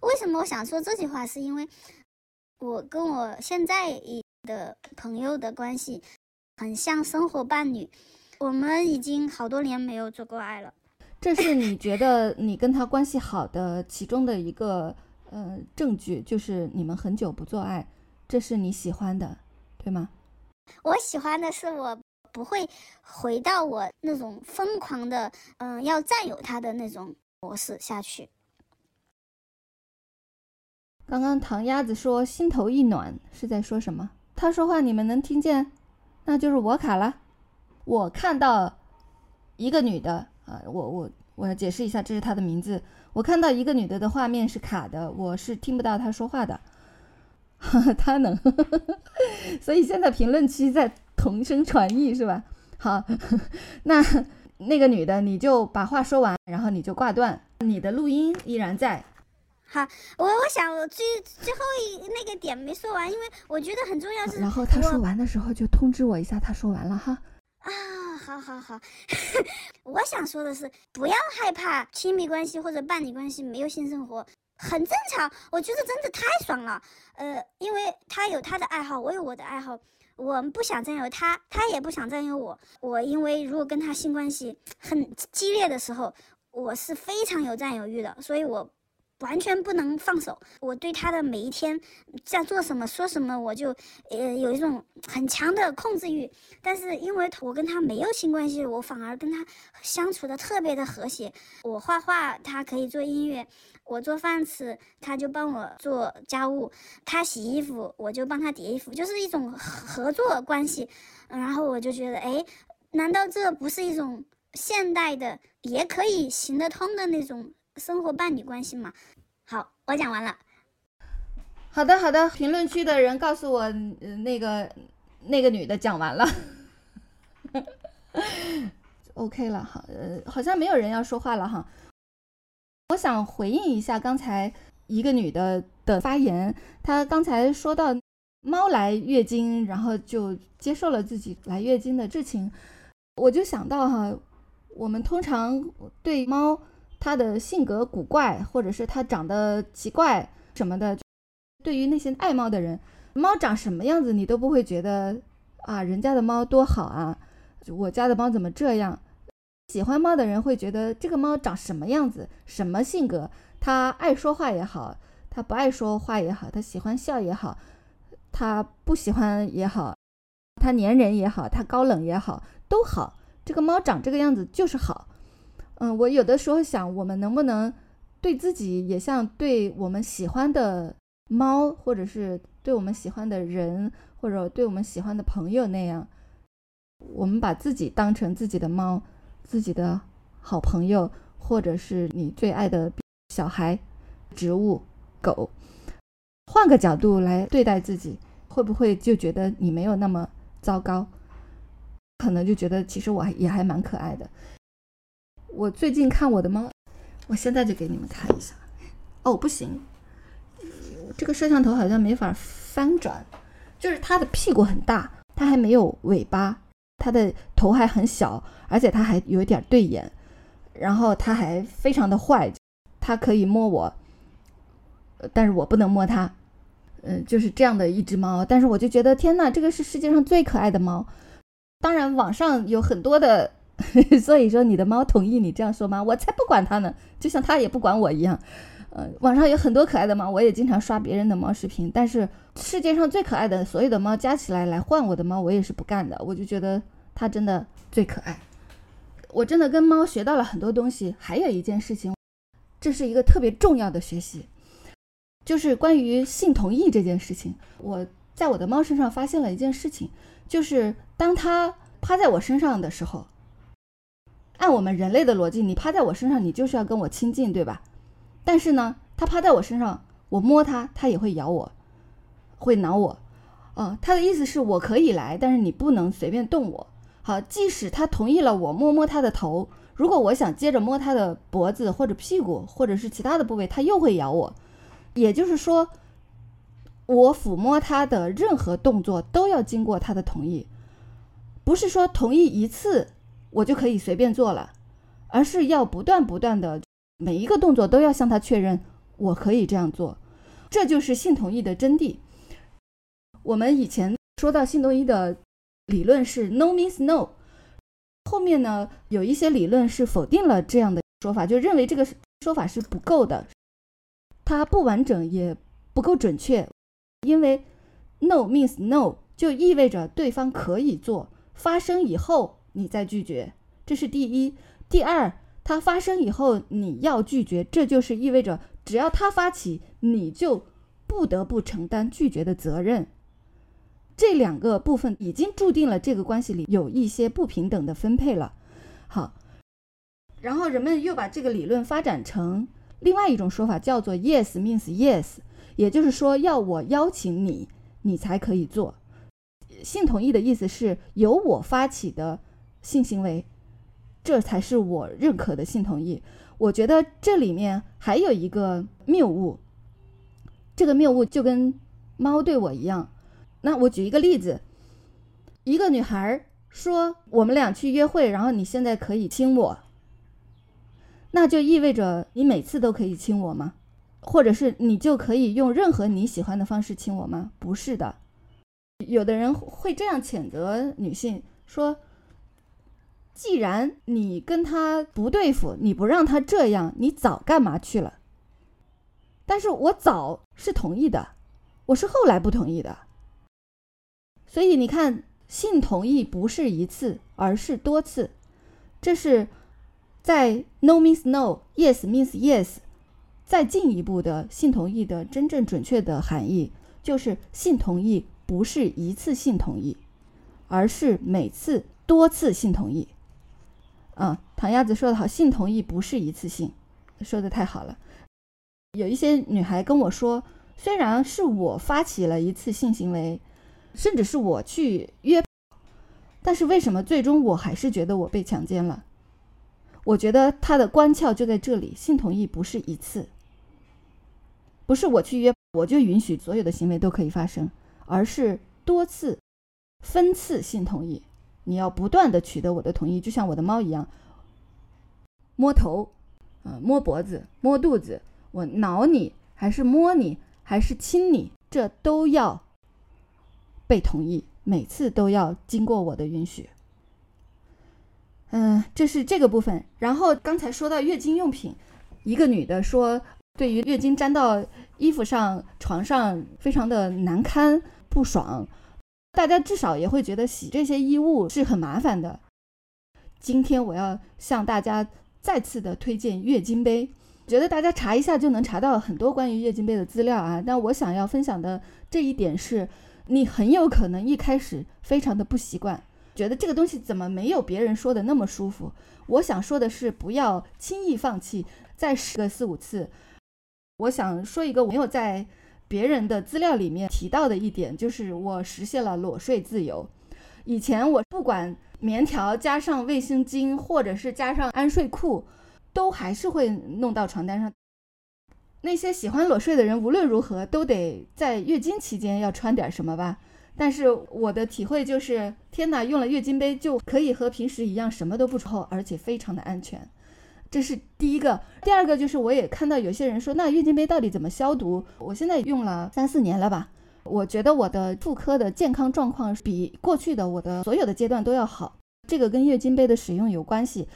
为什么我想说这句话？是因为我跟我现在的朋友的关系很像生活伴侣，我们已经好多年没有做过爱了。这是你觉得你跟他关系好的其中的一个呃证据，就是你们很久不做爱，这是你喜欢的，对吗？我喜欢的是我不会回到我那种疯狂的，嗯、要占有他的那种模式下去。刚刚唐鸭子说心头一暖是在说什么？他说话你们能听见？那就是我卡了。我看到一个女的啊，我我我解释一下，这是她的名字。我看到一个女的的画面是卡的，我是听不到她说话的。她能，所以现在评论区在同声传译是吧？好，那那个女的你就把话说完，然后你就挂断，你的录音依然在。好，我我想我最最后一那个点没说完，因为我觉得很重要是。然后他说完的时候就通知我一下，他说完了哈。啊，好好好，我想说的是，不要害怕亲密关系或者伴侣关系没有性生活，很正常。我觉得真的太爽了，呃，因为他有他的爱好，我有我的爱好，我不想占有他，他也不想占有我。我因为如果跟他性关系很激烈的时候，我是非常有占有欲的，所以我。完全不能放手，我对他的每一天在做什么、说什么，我就呃有一种很强的控制欲。但是因为我跟他没有性关系，我反而跟他相处的特别的和谐。我画画，他可以做音乐；我做饭吃，他就帮我做家务；他洗衣服，我就帮他叠衣服，就是一种合作关系。然后我就觉得，哎，难道这不是一种现代的也可以行得通的那种生活伴侣关系吗。好，我讲完了。好的，好的。评论区的人告诉我，那个那个女的讲完了，OK 了，好，呃，好像没有人要说话了哈。我想回应一下刚才一个女的的发言，她刚才说到猫来月经，然后就接受了自己来月经的事情，我就想到哈，我们通常对猫它的性格古怪，或者是它长得奇怪什么的。对于那些爱猫的人，猫长什么样子你都不会觉得啊，人家的猫多好啊，我家的猫怎么这样？喜欢猫的人会觉得这个猫长什么样子，什么性格，它爱说话也好，它不爱说话也好，它喜欢笑也好，它不喜欢也好，它粘人也好，它高冷也好，都好。这个猫长这个样子就是好。嗯，我有的时候想，我们能不能对自己也像对我们喜欢的。猫，或者是对我们喜欢的人，或者对我们喜欢的朋友那样，我们把自己当成自己的猫，自己的好朋友，或者是你最爱的小孩、植物、狗，换个角度来对待自己，会不会就觉得你没有那么糟糕？可能就觉得其实我也还蛮可爱的。我最近看我的猫，我现在就给你们看一下。哦，不行。这个摄像头好像没法翻转，就是它的屁股很大，它还没有尾巴，它的头还很小，而且它还有一点对眼，然后它还非常的坏，它可以摸我，但是我不能摸它，嗯，就是这样的一只猫。但是我就觉得天呐，这个是世界上最可爱的猫。当然，网上有很多的，所以说你的猫同意你这样说吗？我才不管它呢，就像它也不管我一样。呃，网上有很多可爱的猫，我也经常刷别人的猫视频。但是世界上最可爱的所有的猫加起来来换我的猫，我也是不干的。我就觉得它真的最可爱。我真的跟猫学到了很多东西。还有一件事情，这是一个特别重要的学习，就是关于性同意这件事情。我在我的猫身上发现了一件事情，就是当它趴在我身上的时候，按我们人类的逻辑，你趴在我身上，你就是要跟我亲近，对吧？但是呢，它趴在我身上，我摸它，它也会咬我，会挠我。哦，它的意思是我可以来，但是你不能随便动我。好，即使它同意了我摸摸它的头，如果我想接着摸它的脖子或者屁股或者是其他的部位，它又会咬我。也就是说，我抚摸它的任何动作都要经过它的同意，不是说同意一次我就可以随便做了，而是要不断不断的。每一个动作都要向他确认，我可以这样做，这就是性同意的真谛。我们以前说到性同意的理论是 “no means no”，后面呢有一些理论是否定了这样的说法，就认为这个说法是不够的，它不完整也不够准确，因为 “no means no” 就意味着对方可以做，发生以后你再拒绝，这是第一。第二。它发生以后，你要拒绝，这就是意味着，只要他发起，你就不得不承担拒绝的责任。这两个部分已经注定了这个关系里有一些不平等的分配了。好，然后人们又把这个理论发展成另外一种说法，叫做 “yes means yes”，也就是说，要我邀请你，你才可以做。性同意的意思是由我发起的性行为。这才是我认可的性同意。我觉得这里面还有一个谬误，这个谬误就跟猫对我一样。那我举一个例子，一个女孩说我们俩去约会，然后你现在可以亲我，那就意味着你每次都可以亲我吗？或者是你就可以用任何你喜欢的方式亲我吗？不是的。有的人会这样谴责女性说。既然你跟他不对付，你不让他这样，你早干嘛去了？但是我早是同意的，我是后来不同意的。所以你看，性同意不是一次，而是多次。这是在 “no means no, yes means yes” 再进一步的性同意的真正准确的含义，就是性同意不是一次性同意，而是每次多次性同意。啊，唐鸭子说的好，性同意不是一次性，说的太好了。有一些女孩跟我说，虽然是我发起了一次性行为，甚至是我去约，但是为什么最终我还是觉得我被强奸了？我觉得他的关窍就在这里，性同意不是一次，不是我去约我就允许所有的行为都可以发生，而是多次、分次性同意。你要不断的取得我的同意，就像我的猫一样，摸头，啊，摸脖子，摸肚子，我挠你，还是摸你，还是亲你，这都要被同意，每次都要经过我的允许。嗯，这是这个部分。然后刚才说到月经用品，一个女的说，对于月经粘到衣服上、床上，非常的难堪、不爽。大家至少也会觉得洗这些衣物是很麻烦的。今天我要向大家再次的推荐月经杯，觉得大家查一下就能查到很多关于月经杯的资料啊。但我想要分享的这一点是，你很有可能一开始非常的不习惯。觉得这个东西怎么没有别人说的那么舒服？我想说的是，不要轻易放弃，再试个四五次。我想说一个我没有在别人的资料里面提到的一点，就是我实现了裸睡自由。以前我不管棉条加上卫生巾，或者是加上安睡裤，都还是会弄到床单上。那些喜欢裸睡的人，无论如何都得在月经期间要穿点什么吧。但是我的体会就是，天哪，用了月经杯就可以和平时一样什么都不穿，而且非常的安全。这是第一个。第二个就是，我也看到有些人说，那月经杯到底怎么消毒？我现在用了三四年了吧，我觉得我的妇科的健康状况比过去的我的所有的阶段都要好。这个跟月经杯的使用有关系。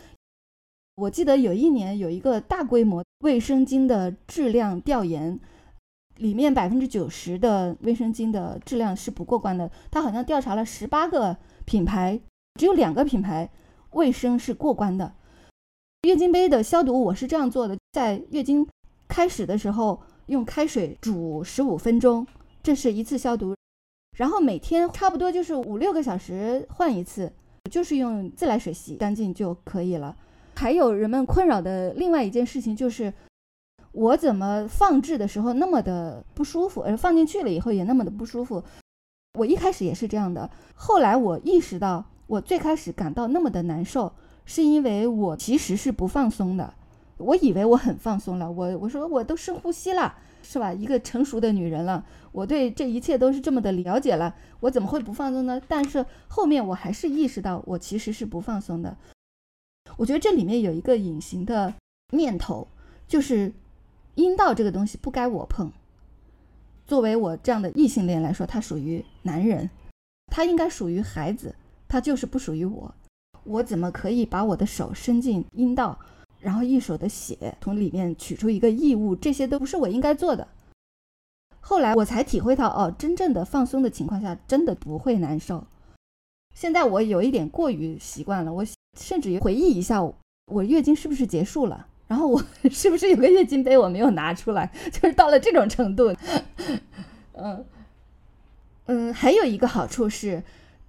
我记得有一年有一个大规模卫生巾的质量调研。里面百分之九十的卫生巾的质量是不过关的。他好像调查了十八个品牌，只有两个品牌卫生是过关的。月经杯的消毒我是这样做的：在月经开始的时候用开水煮十五分钟，这是一次消毒。然后每天差不多就是五六个小时换一次，就是用自来水洗干净就可以了。还有人们困扰的另外一件事情就是。我怎么放置的时候那么的不舒服，而放进去了以后也那么的不舒服？我一开始也是这样的，后来我意识到，我最开始感到那么的难受，是因为我其实是不放松的。我以为我很放松了，我我说我都深呼吸了，是吧？一个成熟的女人了，我对这一切都是这么的了解了，我怎么会不放松呢？但是后面我还是意识到，我其实是不放松的。我觉得这里面有一个隐形的念头，就是。阴道这个东西不该我碰。作为我这样的异性恋来说，它属于男人，它应该属于孩子，它就是不属于我。我怎么可以把我的手伸进阴道，然后一手的血从里面取出一个异物？这些都不是我应该做的。后来我才体会到，哦，真正的放松的情况下，真的不会难受。现在我有一点过于习惯了，我甚至于回忆一下，我月经是不是结束了？然后我 是不是有个月经杯我没有拿出来？就是到了这种程度，嗯嗯，还有一个好处是，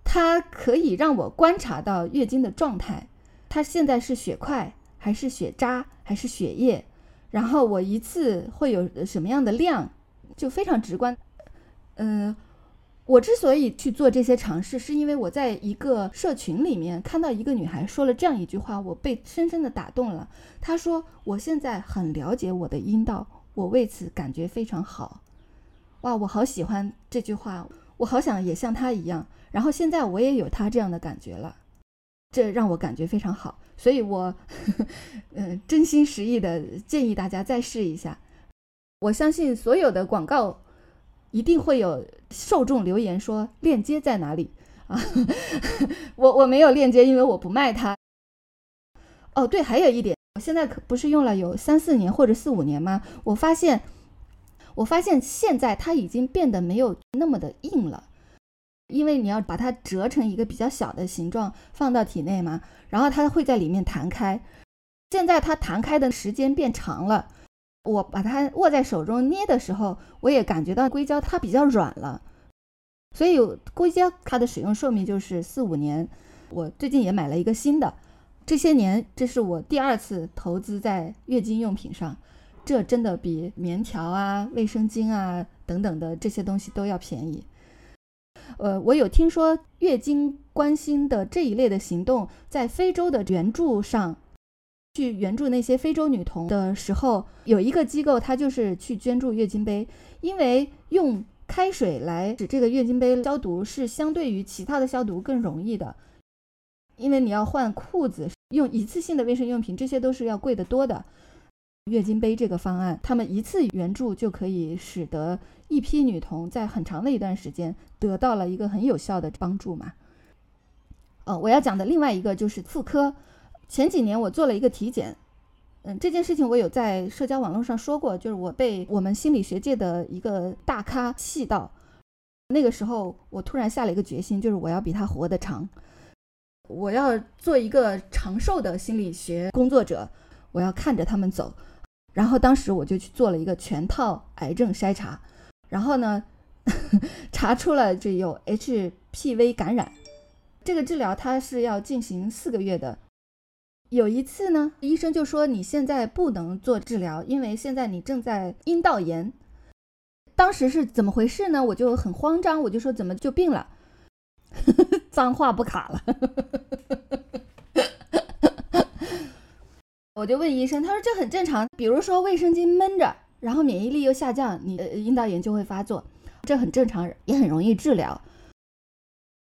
它可以让我观察到月经的状态，它现在是血块还是血渣还是血液，然后我一次会有什么样的量，就非常直观，嗯。我之所以去做这些尝试，是因为我在一个社群里面看到一个女孩说了这样一句话，我被深深的打动了。她说：“我现在很了解我的阴道，我为此感觉非常好。”哇，我好喜欢这句话，我好想也像他一样。然后现在我也有他这样的感觉了，这让我感觉非常好。所以，我嗯，真心实意的建议大家再试一下。我相信所有的广告。一定会有受众留言说链接在哪里啊？我我没有链接，因为我不卖它。哦，对，还有一点，我现在可不是用了有三四年或者四五年吗？我发现，我发现现在它已经变得没有那么的硬了，因为你要把它折成一个比较小的形状放到体内嘛，然后它会在里面弹开。现在它弹开的时间变长了。我把它握在手中捏的时候，我也感觉到硅胶它比较软了，所以硅胶它的使用寿命就是四五年。我最近也买了一个新的，这些年，这是我第二次投资在月经用品上，这真的比棉条啊、卫生巾啊等等的这些东西都要便宜。呃，我有听说月经关心的这一类的行动，在非洲的援助上，去援助那些非洲女童的时候，有一个机构，它就是去捐助月经杯，因为用开水来使这个月经杯消毒，是相对于其他的消毒更容易的，因为你要换裤子，用一次性的卫生用品，这些都是要贵得多的。月经杯这个方案，他们一次援助就可以使得一批女童在很长的一段时间得到了一个很有效的帮助嘛。呃，我要讲的另外一个就是妇科。前几年我做了一个体检，嗯，这件事情我有在社交网络上说过，就是我被我们心理学界的一个大咖气到。那个时候我突然下了一个决心，就是我要比他活得长，我要做一个长寿的心理学工作者，我要看着他们走。然后当时我就去做了一个全套癌症筛查，然后呢，查出了这有 HPV 感染。这个治疗它是要进行四个月的。有一次呢，医生就说你现在不能做治疗，因为现在你正在阴道炎。当时是怎么回事呢？我就很慌张，我就说怎么就病了？脏话不卡了。我就问医生，他说这很正常。比如说卫生巾闷着，然后免疫力又下降，你的阴道炎就会发作，这很正常，也很容易治疗。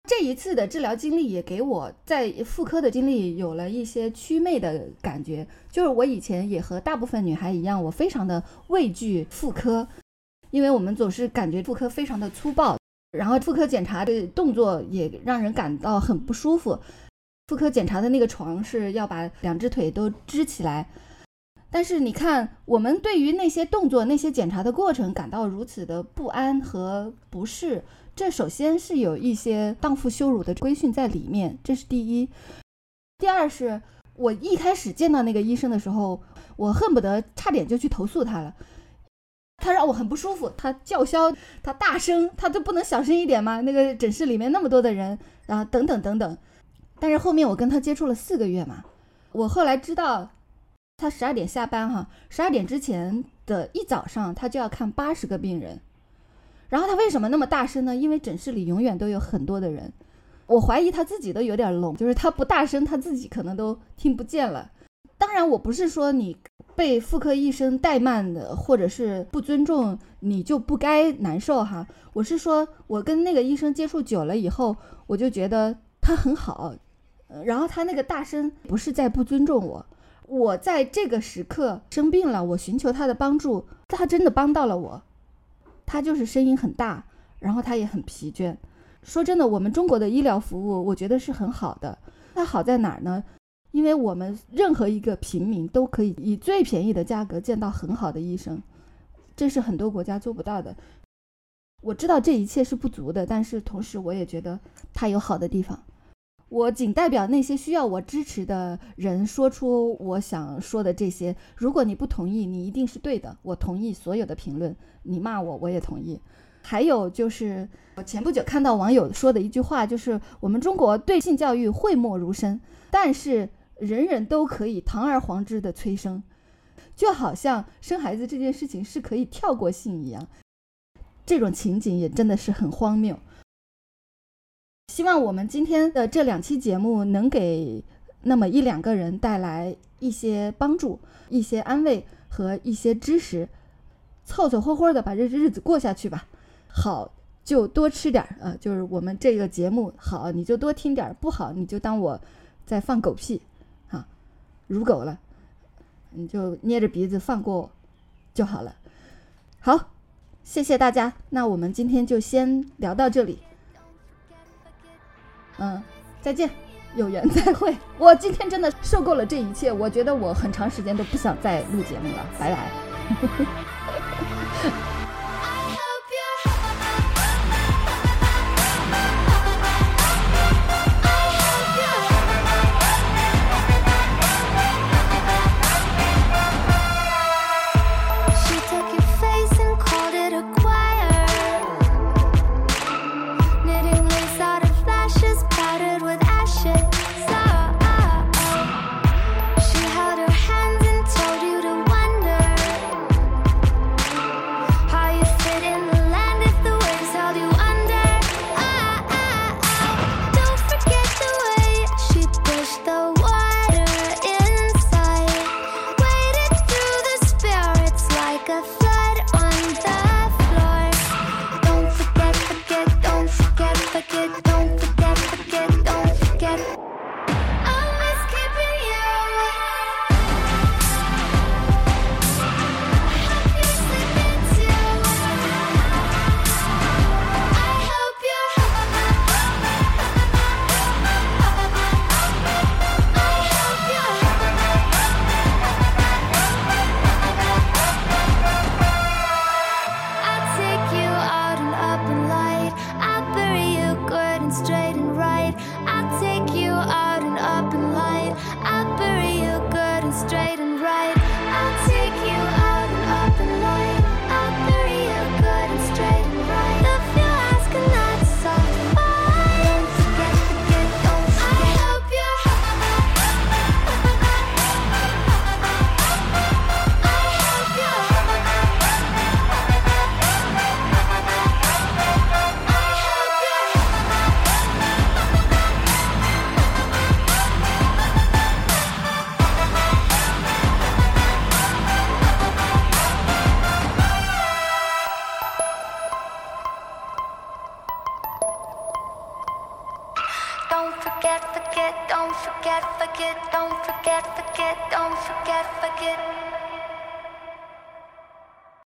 这一次的治疗经历也给我在妇科的经历有了一些祛魅的感觉。就是我以前也和大部分女孩一样，我非常的畏惧妇科，因为我们总是感觉妇科非常的粗暴，然后妇科检查的动作也让人感到很不舒服。妇科检查的那个床是要把两只腿都支起来，但是你看，我们对于那些动作、那些检查的过程感到如此的不安和不适，这首先是有一些荡妇羞辱的规训在里面，这是第一。第二是，我一开始见到那个医生的时候，我恨不得差点就去投诉他了，他让我很不舒服，他叫嚣，他大声，他都不能小声一点吗？那个诊室里面那么多的人，啊，等等等等。但是后面我跟他接触了四个月嘛，我后来知道，他十二点下班哈，十二点之前的一早上他就要看八十个病人，然后他为什么那么大声呢？因为诊室里永远都有很多的人，我怀疑他自己都有点聋，就是他不大声，他自己可能都听不见了。当然，我不是说你被妇科医生怠慢的，或者是不尊重你就不该难受哈，我是说我跟那个医生接触久了以后，我就觉得他很好。然后他那个大声不是在不尊重我，我在这个时刻生病了，我寻求他的帮助，他真的帮到了我。他就是声音很大，然后他也很疲倦。说真的，我们中国的医疗服务，我觉得是很好的。它好在哪儿呢？因为我们任何一个平民都可以以最便宜的价格见到很好的医生，这是很多国家做不到的。我知道这一切是不足的，但是同时我也觉得它有好的地方。我仅代表那些需要我支持的人说出我想说的这些。如果你不同意，你一定是对的。我同意所有的评论，你骂我我也同意。还有就是，我前不久看到网友说的一句话，就是我们中国对性教育讳莫如深，但是人人都可以堂而皇之的催生，就好像生孩子这件事情是可以跳过性一样。这种情景也真的是很荒谬。希望我们今天的这两期节目能给那么一两个人带来一些帮助、一些安慰和一些支持，凑凑合合的把这日子过下去吧。好就多吃点儿啊，就是我们这个节目好你就多听点儿，不好你就当我在放狗屁，啊，如狗了，你就捏着鼻子放过就好了。好，谢谢大家，那我们今天就先聊到这里。嗯，再见，有缘再会。我今天真的受够了这一切，我觉得我很长时间都不想再录节目了，拜拜。